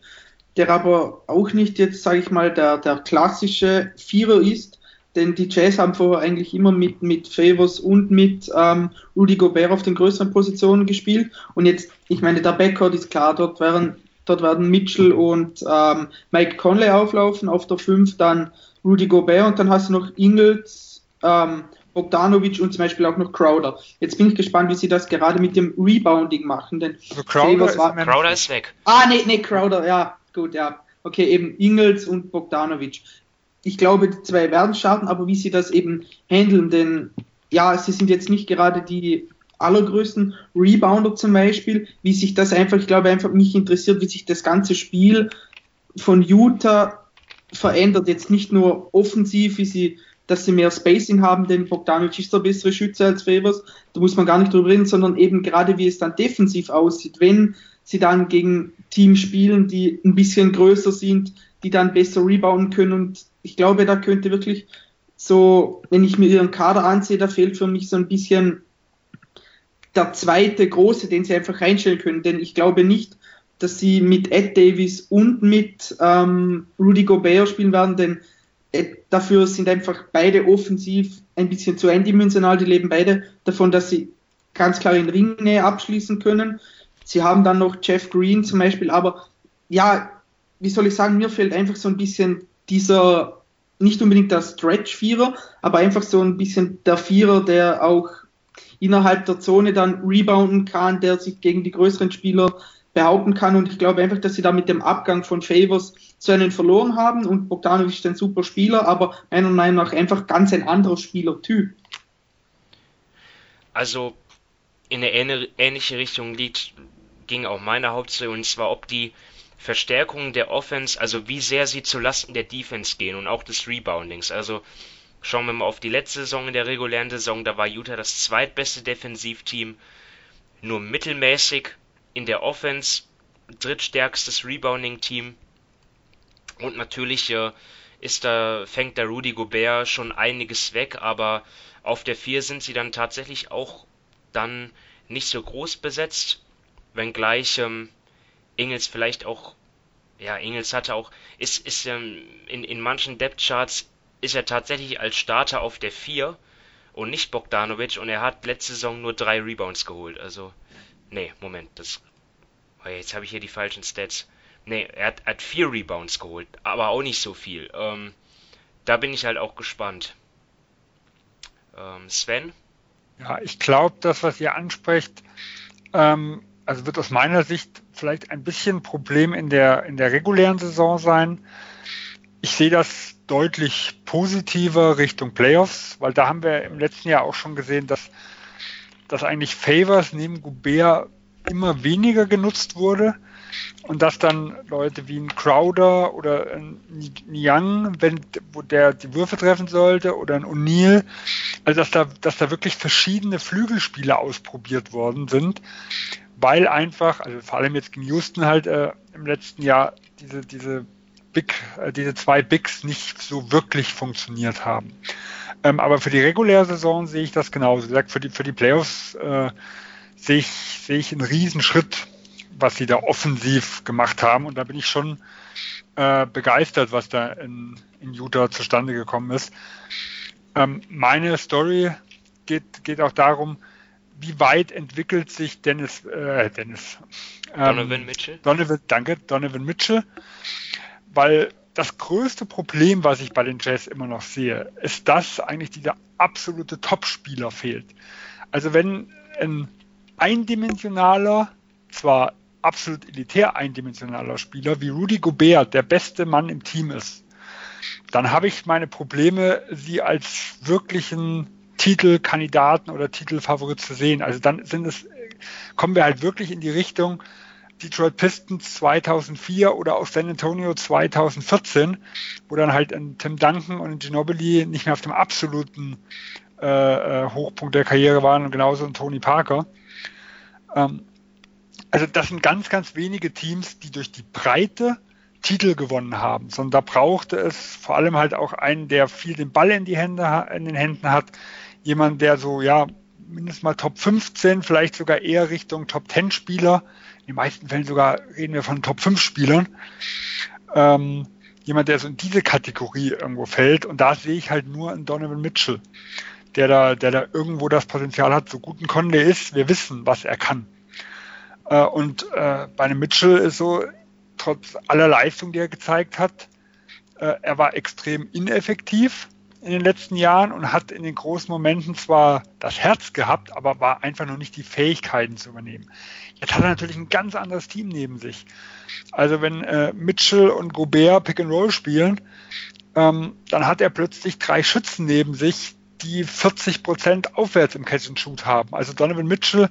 der aber auch nicht jetzt, sage ich mal, der, der klassische Vierer ist, denn die Jazz haben vorher eigentlich immer mit, mit Favors und mit ähm, Rudy Gobert auf den größeren Positionen gespielt. Und jetzt, ich meine, der Backcourt ist klar, dort werden, dort werden Mitchell und ähm, Mike Conley auflaufen, auf der 5 dann Rudy Gobert und dann hast du noch Ingles, ähm, Bogdanovic und zum Beispiel auch noch Crowder. Jetzt bin ich gespannt, wie sie das gerade mit dem Rebounding machen, denn also Crowder, ist, war, Crowder ist weg. Ah, nee, nee, Crowder, ja, gut, ja. Okay, eben Ingles und Bogdanovic. Ich glaube, die zwei werden starten, aber wie sie das eben handeln, denn ja, sie sind jetzt nicht gerade die allergrößten Rebounder zum Beispiel, wie sich das einfach, ich glaube einfach mich interessiert, wie sich das ganze Spiel von Utah verändert. Jetzt nicht nur offensiv, wie sie dass sie mehr Spacing haben, denn Bogdanovic ist der bessere Schütze als Favors, da muss man gar nicht drüber reden, sondern eben gerade wie es dann defensiv aussieht, wenn sie dann gegen Teams spielen, die ein bisschen größer sind, die dann besser rebounden können und ich glaube, da könnte wirklich so, wenn ich mir ihren Kader ansehe, da fehlt für mich so ein bisschen der zweite große, den sie einfach reinstellen können, denn ich glaube nicht, dass sie mit Ed Davis und mit ähm, Rudy Gobert spielen werden, denn äh, dafür sind einfach beide offensiv ein bisschen zu eindimensional. Die leben beide davon, dass sie ganz klar in Ringnähe abschließen können. Sie haben dann noch Jeff Green zum Beispiel, aber ja, wie soll ich sagen, mir fehlt einfach so ein bisschen dieser, nicht unbedingt der Stretch-Vierer, aber einfach so ein bisschen der Vierer, der auch innerhalb der Zone dann rebounden kann, der sich gegen die größeren Spieler behaupten kann. Und ich glaube einfach, dass sie da mit dem Abgang von Favors so einen verloren haben. Und Bogdanovic ist ein super Spieler, aber meiner Meinung nach einfach ganz ein anderer Spielertyp. Also in eine ähnliche Richtung liegt, ging auch meine Hauptsache, und zwar ob die Verstärkung der Offense, also wie sehr sie zulasten der Defense gehen und auch des Reboundings. Also schauen wir mal auf die letzte Saison in der regulären Saison, da war Utah das zweitbeste Defensivteam, nur mittelmäßig in der Offense drittstärkstes Rebounding-Team. Und natürlich äh, ist da, fängt der Rudy Gobert schon einiges weg, aber auf der 4 sind sie dann tatsächlich auch dann nicht so groß besetzt, wenngleich ähm, Ingels vielleicht auch, ja, Ingels hatte auch, ist, ist ähm, in, in manchen Depth-Charts ist er tatsächlich als Starter auf der 4 und nicht Bogdanovic und er hat letzte Saison nur drei Rebounds geholt, also Nee, Moment, das. Oh, jetzt habe ich hier die falschen Stats. Nee, er hat, hat vier Rebounds geholt, aber auch nicht so viel. Ähm, da bin ich halt auch gespannt. Ähm, Sven? Ja, ich glaube, das, was ihr ansprecht, ähm, also wird aus meiner Sicht vielleicht ein bisschen Problem in der, in der regulären Saison sein. Ich sehe das deutlich positiver Richtung Playoffs, weil da haben wir im letzten Jahr auch schon gesehen, dass dass eigentlich Favors neben Gobert immer weniger genutzt wurde und dass dann Leute wie ein Crowder oder ein Young, wenn wo der die Würfe treffen sollte, oder ein O'Neill, also dass da, dass da wirklich verschiedene Flügelspiele ausprobiert worden sind, weil einfach, also vor allem jetzt gegen Houston halt äh, im letzten Jahr diese, diese Big, äh, diese zwei Bigs nicht so wirklich funktioniert haben. Ähm, aber für die reguläre Saison sehe ich das genauso. Wie gesagt, für die, für die Playoffs äh, sehe ich, sehe ich einen Riesenschritt, was sie da offensiv gemacht haben. Und da bin ich schon äh, begeistert, was da in, in Utah zustande gekommen ist. Ähm, meine Story geht, geht auch darum, wie weit entwickelt sich Dennis, äh, Dennis ähm, Donovan Mitchell? Donovan, danke, Donovan Mitchell, weil das größte Problem, was ich bei den Jazz immer noch sehe, ist, dass eigentlich dieser absolute Topspieler fehlt. Also wenn ein eindimensionaler, zwar absolut elitär eindimensionaler Spieler wie Rudy Gobert der beste Mann im Team ist, dann habe ich meine Probleme, sie als wirklichen Titelkandidaten oder Titelfavorit zu sehen. Also dann sind es, kommen wir halt wirklich in die Richtung, Detroit Pistons 2004 oder auch San Antonio 2014, wo dann halt ein Tim Duncan und ein Ginobili nicht mehr auf dem absoluten äh, äh, Hochpunkt der Karriere waren und genauso ein Tony Parker. Ähm, also das sind ganz, ganz wenige Teams, die durch die Breite Titel gewonnen haben, sondern da brauchte es vor allem halt auch einen, der viel den Ball in die Hände in den Händen hat, jemand, der so ja mindestens mal Top 15, vielleicht sogar eher Richtung Top 10 Spieler in den meisten Fällen sogar reden wir von Top 5 Spielern. Ähm, jemand, der so in diese Kategorie irgendwo fällt. Und da sehe ich halt nur einen Donovan Mitchell, der da, der da irgendwo das Potenzial hat, so gut ein Conde ist. Wir wissen, was er kann. Äh, und äh, bei einem Mitchell ist so, trotz aller Leistung, die er gezeigt hat, äh, er war extrem ineffektiv in den letzten Jahren und hat in den großen Momenten zwar das Herz gehabt, aber war einfach noch nicht die Fähigkeiten zu übernehmen. Jetzt hat er natürlich ein ganz anderes Team neben sich. Also wenn äh, Mitchell und Gobert Pick and Roll spielen, ähm, dann hat er plötzlich drei Schützen neben sich, die 40 Prozent aufwärts im Catch and Shoot haben. Also Donovan Mitchell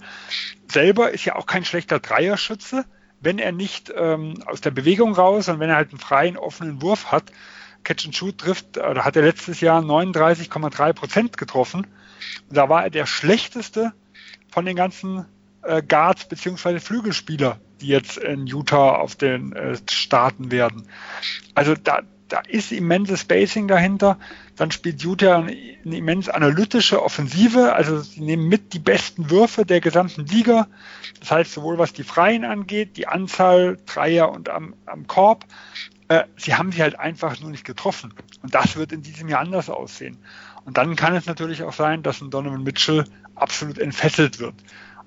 selber ist ja auch kein schlechter Dreierschütze, wenn er nicht ähm, aus der Bewegung raus, sondern wenn er halt einen freien, offenen Wurf hat. Catch and Shoot trifft, oder hat er letztes Jahr 39,3 Prozent getroffen. Und da war er der schlechteste von den ganzen äh, Guards beziehungsweise Flügelspieler, die jetzt in Utah auf den äh, starten werden. Also da, da ist immenses Spacing dahinter. Dann spielt Utah eine, eine immens analytische Offensive. Also sie nehmen mit die besten Würfe der gesamten Liga. Das heißt, sowohl was die Freien angeht, die Anzahl Dreier und am, am Korb. Äh, sie haben sie halt einfach nur nicht getroffen. Und das wird in diesem Jahr anders aussehen. Und dann kann es natürlich auch sein, dass ein Donovan Mitchell absolut entfesselt wird.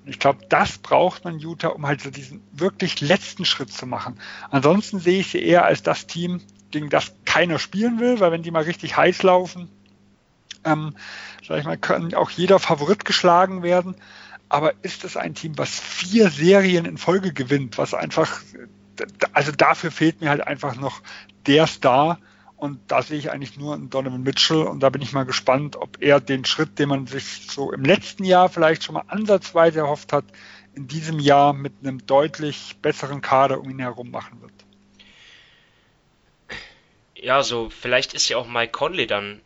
Und ich glaube, das braucht man Utah, um halt so diesen wirklich letzten Schritt zu machen. Ansonsten sehe ich sie eher als das Team, gegen das keiner spielen will, weil wenn die mal richtig heiß laufen, ähm, sag ich mal, kann auch jeder Favorit geschlagen werden. Aber ist es ein Team, was vier Serien in Folge gewinnt, was einfach, also dafür fehlt mir halt einfach noch der Star. Und da sehe ich eigentlich nur einen Donovan Mitchell und da bin ich mal gespannt, ob er den Schritt, den man sich so im letzten Jahr vielleicht schon mal ansatzweise erhofft hat, in diesem Jahr mit einem deutlich besseren Kader um ihn herum machen wird ja, so, vielleicht ist ja auch Mike Conley dann,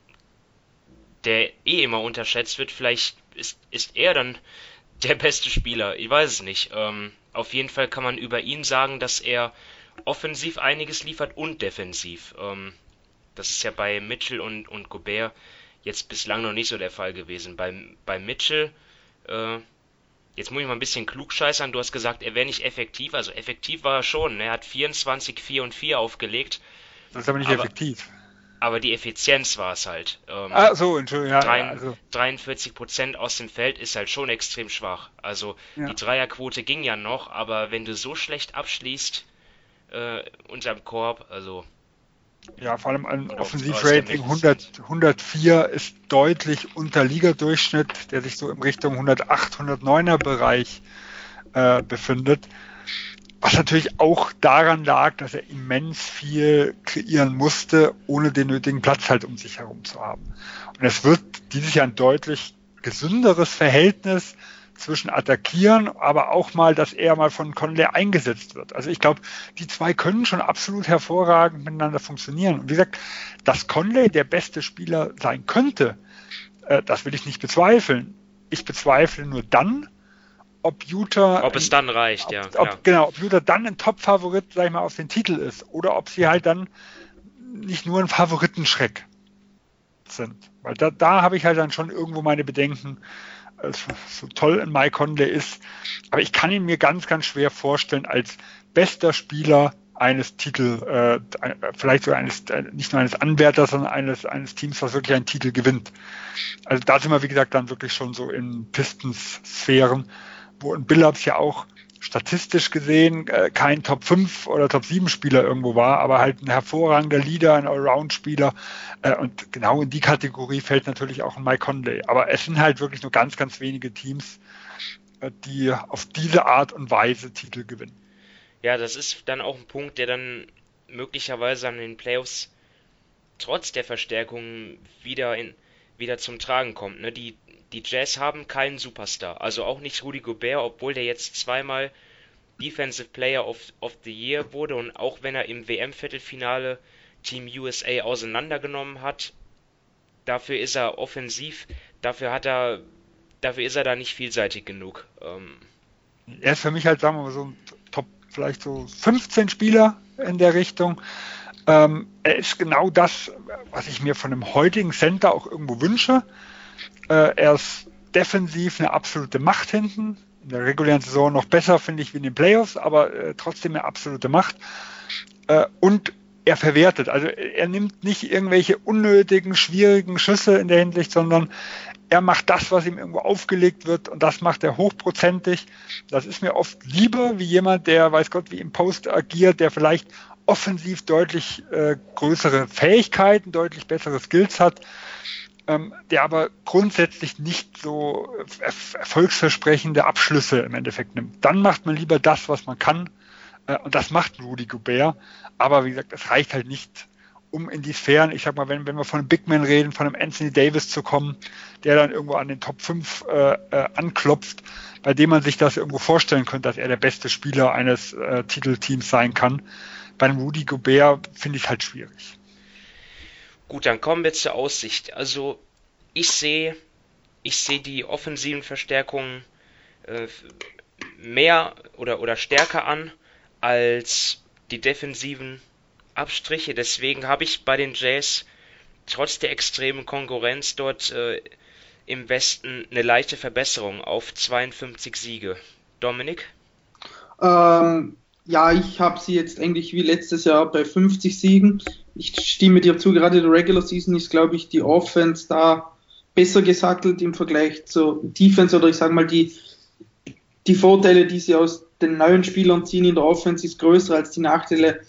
der eh immer unterschätzt wird, vielleicht ist, ist er dann der beste Spieler. Ich weiß es nicht. Ähm, auf jeden Fall kann man über ihn sagen, dass er offensiv einiges liefert und defensiv. Ähm, das ist ja bei Mitchell und, und Gobert jetzt bislang noch nicht so der Fall gewesen. Bei, bei Mitchell, äh, jetzt muss ich mal ein bisschen klug scheißern. Du hast gesagt, er wäre nicht effektiv. Also effektiv war er schon. Er hat 24, 4 und 4 aufgelegt. Das ist aber nicht aber, effektiv. Aber die Effizienz war es halt. Ähm, ah, so, Entschuldigung. Ja, 3, also. 43 Prozent aus dem Feld ist halt schon extrem schwach. Also ja. die Dreierquote ging ja noch, aber wenn du so schlecht abschließt äh, unterm Korb, also. Ja, vor allem ein Offensivrating 100, 104 ist deutlich unter Ligadurchschnitt, der sich so in Richtung 108, 109er Bereich äh, befindet. Was natürlich auch daran lag, dass er immens viel kreieren musste, ohne den nötigen Platz halt um sich herum zu haben. Und es wird dieses Jahr ein deutlich gesünderes Verhältnis zwischen attackieren, aber auch mal, dass er mal von Conley eingesetzt wird. Also ich glaube, die zwei können schon absolut hervorragend miteinander funktionieren. Und wie gesagt, dass Conley der beste Spieler sein könnte, äh, das will ich nicht bezweifeln. Ich bezweifle nur dann, ob Utah. Ob es dann reicht, ob, ja. Ob, genau, ob Utah dann ein Top-Favorit, sag ich mal, auf den Titel ist. Oder ob sie halt dann nicht nur ein Favoritenschreck sind. Weil da, da habe ich halt dann schon irgendwo meine Bedenken, so toll in Mike Conley ist. Aber ich kann ihn mir ganz, ganz schwer vorstellen als bester Spieler eines Titel, äh, vielleicht sogar eines, äh, nicht nur eines Anwärters, sondern eines, eines Teams, was wirklich einen Titel gewinnt. Also da sind wir, wie gesagt, dann wirklich schon so in Pistons-Sphären ein Billups ja auch statistisch gesehen äh, kein Top 5 oder Top 7 Spieler irgendwo war, aber halt ein hervorragender Leader, ein Allround-Spieler. Äh, und genau in die Kategorie fällt natürlich auch Mike Conley. Aber es sind halt wirklich nur ganz, ganz wenige Teams, äh, die auf diese Art und Weise Titel gewinnen. Ja, das ist dann auch ein Punkt, der dann möglicherweise an den Playoffs trotz der Verstärkung wieder in wieder zum Tragen kommt. Ne? Die die Jazz haben keinen Superstar. Also auch nicht Rudy Gobert, obwohl der jetzt zweimal Defensive Player of, of the Year wurde und auch wenn er im WM-Viertelfinale Team USA auseinandergenommen hat, dafür ist er offensiv, dafür hat er, dafür ist er da nicht vielseitig genug. Ähm, er ist für mich halt, sagen wir mal, so ein Top, vielleicht so 15 Spieler in der Richtung. Ähm, er ist genau das, was ich mir von einem heutigen Center auch irgendwo wünsche. Äh, er ist defensiv eine absolute Macht hinten. In der regulären Saison noch besser, finde ich, wie in den Playoffs, aber äh, trotzdem eine absolute Macht. Äh, und er verwertet. Also er nimmt nicht irgendwelche unnötigen, schwierigen Schüsse in der Hinsicht, sondern er macht das, was ihm irgendwo aufgelegt wird und das macht er hochprozentig. Das ist mir oft lieber wie jemand, der weiß Gott wie im Post agiert, der vielleicht offensiv deutlich äh, größere Fähigkeiten, deutlich bessere Skills hat, der aber grundsätzlich nicht so erfolgsversprechende Abschlüsse im Endeffekt nimmt. Dann macht man lieber das, was man kann. Äh, und das macht Rudy Gobert. Aber wie gesagt, das reicht halt nicht, um in die Sphären, ich sag mal, wenn, wenn wir von einem Big Man reden, von einem Anthony Davis zu kommen, der dann irgendwo an den Top 5 äh, äh, anklopft, bei dem man sich das irgendwo vorstellen könnte, dass er der beste Spieler eines äh, Titelteams sein kann. Bei einem Rudy Gobert finde ich es halt schwierig. Gut, dann kommen wir zur Aussicht. Also ich sehe, ich sehe die offensiven Verstärkungen äh, mehr oder, oder stärker an als die defensiven Abstriche. Deswegen habe ich bei den Jays trotz der extremen Konkurrenz dort äh, im Westen eine leichte Verbesserung auf 52 Siege. Dominik? Ähm, ja, ich habe sie jetzt eigentlich wie letztes Jahr bei 50 Siegen. Ich stimme dir zu, gerade der Regular Season ist, glaube ich, die Offense da besser gesattelt im Vergleich zur Defense oder ich sage mal, die, die Vorteile, die sie aus den neuen Spielern ziehen in der Offense, ist größer als die Nachteile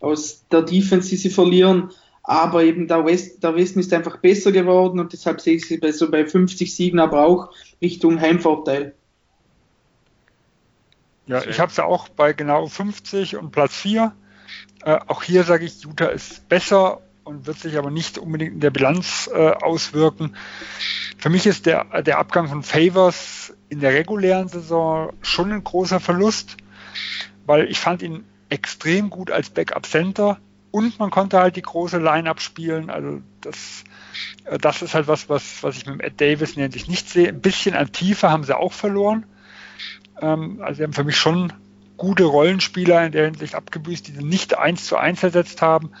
aus der Defense, die sie verlieren. Aber eben der, West, der Westen ist einfach besser geworden und deshalb sehe ich sie bei, so bei 50 Siegen, aber auch Richtung Heimvorteil. Ja, ich habe es ja auch bei genau 50 und Platz 4. Äh, auch hier sage ich, Utah ist besser und wird sich aber nicht unbedingt in der Bilanz äh, auswirken. Für mich ist der, der Abgang von Favors in der regulären Saison schon ein großer Verlust, weil ich fand ihn extrem gut als Backup Center und man konnte halt die große Line-Up spielen. Also das, äh, das ist halt was, was, was ich mit Ed Davis nämlich nicht sehe. Ein bisschen an Tiefe haben sie auch verloren. Ähm, also sie haben für mich schon gute Rollenspieler in der Hinsicht abgebüßt, die sie nicht eins zu eins ersetzt haben.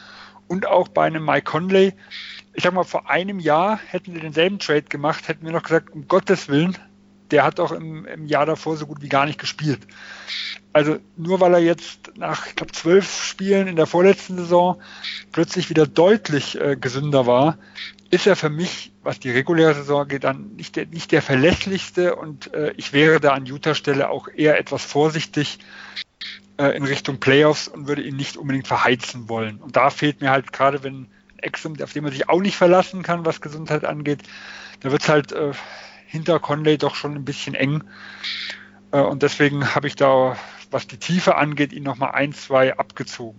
Und auch bei einem Mike Conley. Ich sag mal, vor einem Jahr hätten wir denselben Trade gemacht, hätten wir noch gesagt, um Gottes Willen, der hat doch im, im Jahr davor so gut wie gar nicht gespielt. Also nur weil er jetzt nach, ich glaube, zwölf Spielen in der vorletzten Saison plötzlich wieder deutlich äh, gesünder war, ist er für mich, was die reguläre Saison geht, dann nicht der, nicht der verlässlichste und äh, ich wäre da an Utah Stelle auch eher etwas vorsichtig äh, in Richtung Playoffs und würde ihn nicht unbedingt verheizen wollen. Und da fehlt mir halt gerade, wenn Exum, auf den man sich auch nicht verlassen kann, was Gesundheit angeht, da wird es halt äh, hinter Conley doch schon ein bisschen eng. Äh, und deswegen habe ich da, was die Tiefe angeht, ihn nochmal ein, zwei abgezogen.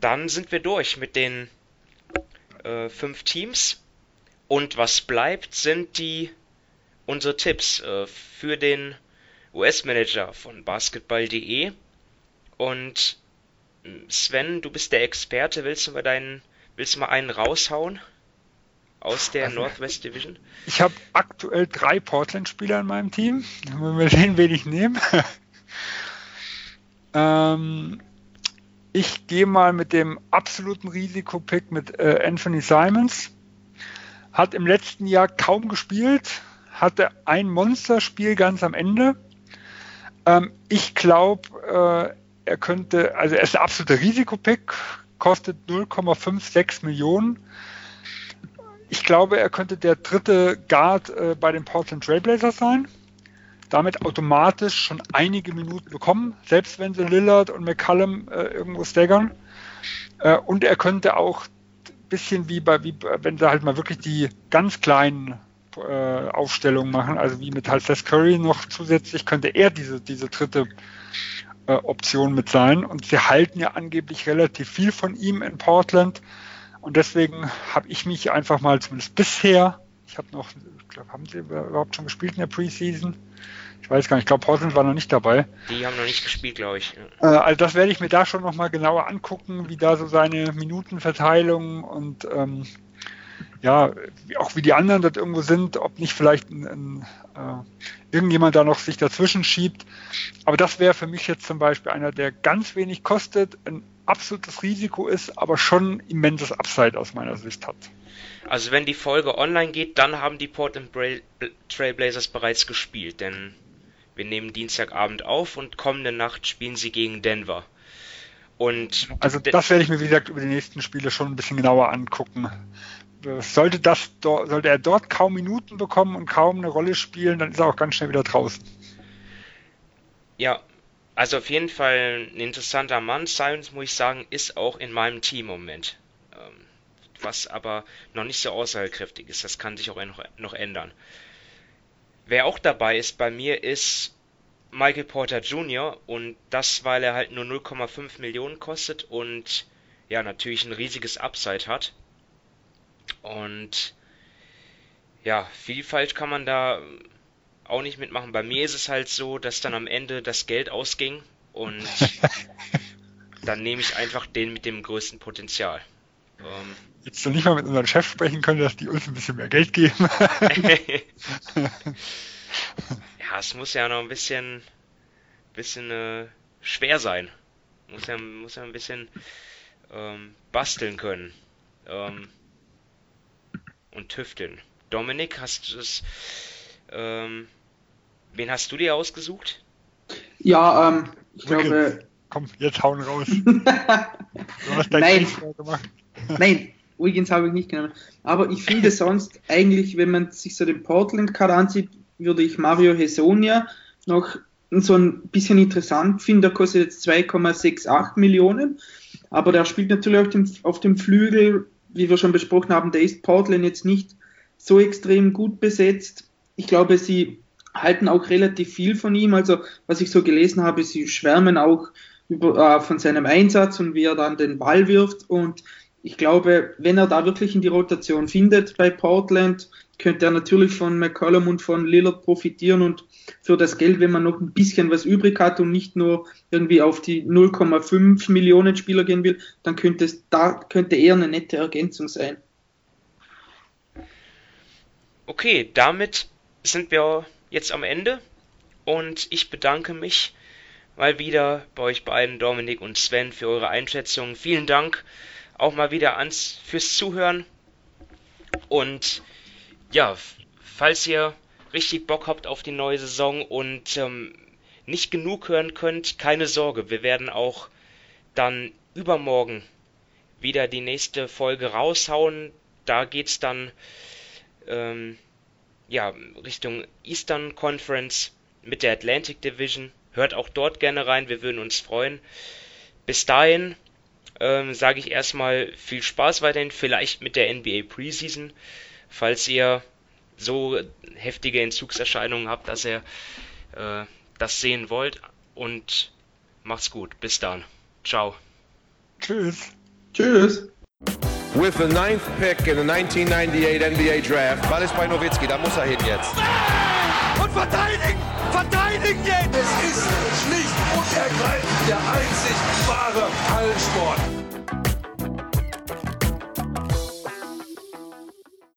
Dann sind wir durch mit den äh, fünf Teams. Und was bleibt, sind die unsere Tipps äh, für den US-Manager von basketball.de. Und hm, Sven, du bist der Experte. Willst du mal deinen, willst du mal einen raushauen? aus der also, Northwest Division? Ich habe aktuell drei Portland-Spieler in meinem Team. Wenn wir den wenig nehmen. ähm, ich gehe mal mit dem absoluten Risikopick mit äh, Anthony Simons. Hat im letzten Jahr kaum gespielt, hatte ein Monsterspiel ganz am Ende. Ähm, ich glaube, äh, er könnte, also er ist ein absoluter Risikopick, kostet 0,56 Millionen ich glaube, er könnte der dritte Guard äh, bei den Portland Trailblazers sein. Damit automatisch schon einige Minuten bekommen, selbst wenn sie Lillard und McCallum äh, irgendwo staggern. Äh, und er könnte auch ein bisschen wie bei, wie, wenn sie halt mal wirklich die ganz kleinen äh, Aufstellungen machen, also wie mit halt Seth Curry noch zusätzlich, könnte er diese, diese dritte äh, Option mit sein. Und sie halten ja angeblich relativ viel von ihm in Portland. Und deswegen habe ich mich einfach mal zumindest bisher, ich habe noch, glaube, haben sie überhaupt schon gespielt in der Preseason? Ich weiß gar nicht, ich glaube, Portland war noch nicht dabei. Die haben noch nicht gespielt, glaube ich. Äh, also das werde ich mir da schon nochmal genauer angucken, wie da so seine Minutenverteilung und ähm, ja, auch wie die anderen dort irgendwo sind, ob nicht vielleicht ein, ein, äh, irgendjemand da noch sich dazwischen schiebt. Aber das wäre für mich jetzt zum Beispiel einer, der ganz wenig kostet, ein absolutes Risiko ist, aber schon immenses Upside aus meiner Sicht hat. Also wenn die Folge online geht, dann haben die Portland Trailblazers bereits gespielt, denn wir nehmen Dienstagabend auf und kommende Nacht spielen sie gegen Denver. Und also das werde ich mir wie gesagt über die nächsten Spiele schon ein bisschen genauer angucken. Sollte, das, sollte er dort kaum Minuten bekommen und kaum eine Rolle spielen, dann ist er auch ganz schnell wieder draußen. Ja, Also auf jeden Fall ein interessanter Mann. Science, muss ich sagen, ist auch in meinem Team im Moment. Ähm, was aber noch nicht so aussagekräftig ist. Das kann sich auch noch, noch ändern. Wer auch dabei ist bei mir ist Michael Porter Jr. und das, weil er halt nur 0,5 Millionen kostet und ja, natürlich ein riesiges Upside hat. Und ja, viel falsch kann man da auch nicht mitmachen. Bei mir ist es halt so, dass dann am Ende das Geld ausging und dann nehme ich einfach den mit dem größten Potenzial. Ähm, Jetzt noch nicht mal mit unserem Chef sprechen können, dass die uns ein bisschen mehr Geld geben. ja, es muss ja noch ein bisschen, bisschen äh, schwer sein. Muss ja, muss ja ein bisschen ähm, basteln können. Ähm, und tüfteln. Dominik, hast du es. Ähm, wen hast du dir ausgesucht? Ja, ähm, ich glaube. Komm, jetzt hauen raus. du hast dein Nein. gemacht. Nein, Wiggins habe ich nicht genommen. Aber ich finde sonst eigentlich, wenn man sich so den Portland-Kader ansieht, würde ich Mario Hesonia noch so ein bisschen interessant finden. Der kostet jetzt 2,68 Millionen. Aber der spielt natürlich auf dem, auf dem Flügel, wie wir schon besprochen haben, der ist Portland jetzt nicht so extrem gut besetzt. Ich glaube, sie halten auch relativ viel von ihm. Also, was ich so gelesen habe, sie schwärmen auch über, äh, von seinem Einsatz und wie er dann den Ball wirft. Und ich glaube, wenn er da wirklich in die Rotation findet bei Portland, könnte er natürlich von McCollum und von Lillard profitieren und für das Geld, wenn man noch ein bisschen was übrig hat und nicht nur irgendwie auf die 0,5 Millionen Spieler gehen will, dann könnte es da könnte eher eine nette Ergänzung sein. Okay, damit sind wir jetzt am Ende und ich bedanke mich mal wieder bei euch beiden, Dominik und Sven, für eure Einschätzung. Vielen Dank auch mal wieder ans fürs Zuhören und ja, falls ihr richtig Bock habt auf die neue Saison und ähm, nicht genug hören könnt, keine Sorge, wir werden auch dann übermorgen wieder die nächste Folge raushauen. Da geht's dann ähm, ja, Richtung Eastern Conference mit der Atlantic Division. Hört auch dort gerne rein, wir würden uns freuen. Bis dahin ähm, sage ich erstmal viel Spaß weiterhin, vielleicht mit der NBA Preseason, falls ihr so heftige Entzugserscheinungen habt, dass ihr äh, das sehen wollt. Und macht's gut. Bis dann. Ciao. Tschüss. Tschüss. With the ninth pick in the 1998 NBA Draft. Ball ist bei Nowitzki, da muss er hin jetzt. Und verteidigen! Verteidigen jetzt! Es ist schlicht ergreifend der einzig wahre Hallensport.